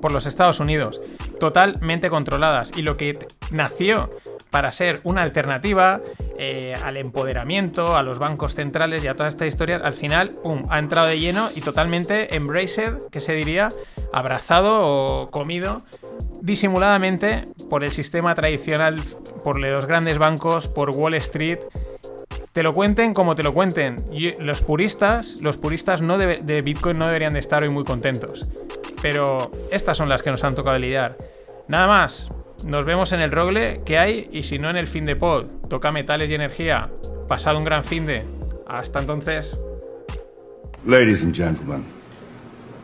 por los Estados Unidos. Totalmente controladas. Y lo que nació para ser una alternativa eh, al empoderamiento, a los bancos centrales y a toda esta historia, al final, pum, ha entrado de lleno y totalmente embraced, que se diría, abrazado o comido disimuladamente por el sistema tradicional, por los grandes bancos, por Wall Street. Te lo cuenten como te lo cuenten. Y los puristas, los puristas no de, de Bitcoin no deberían de estar hoy muy contentos. Pero estas son las que nos han tocado lidiar. Nada más. Nos vemos en el rogle que hay y si no en el fin de pod. Toca metales y energía. Pasado un gran fin de. Hasta entonces. Ladies and gentlemen,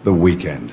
the weekend.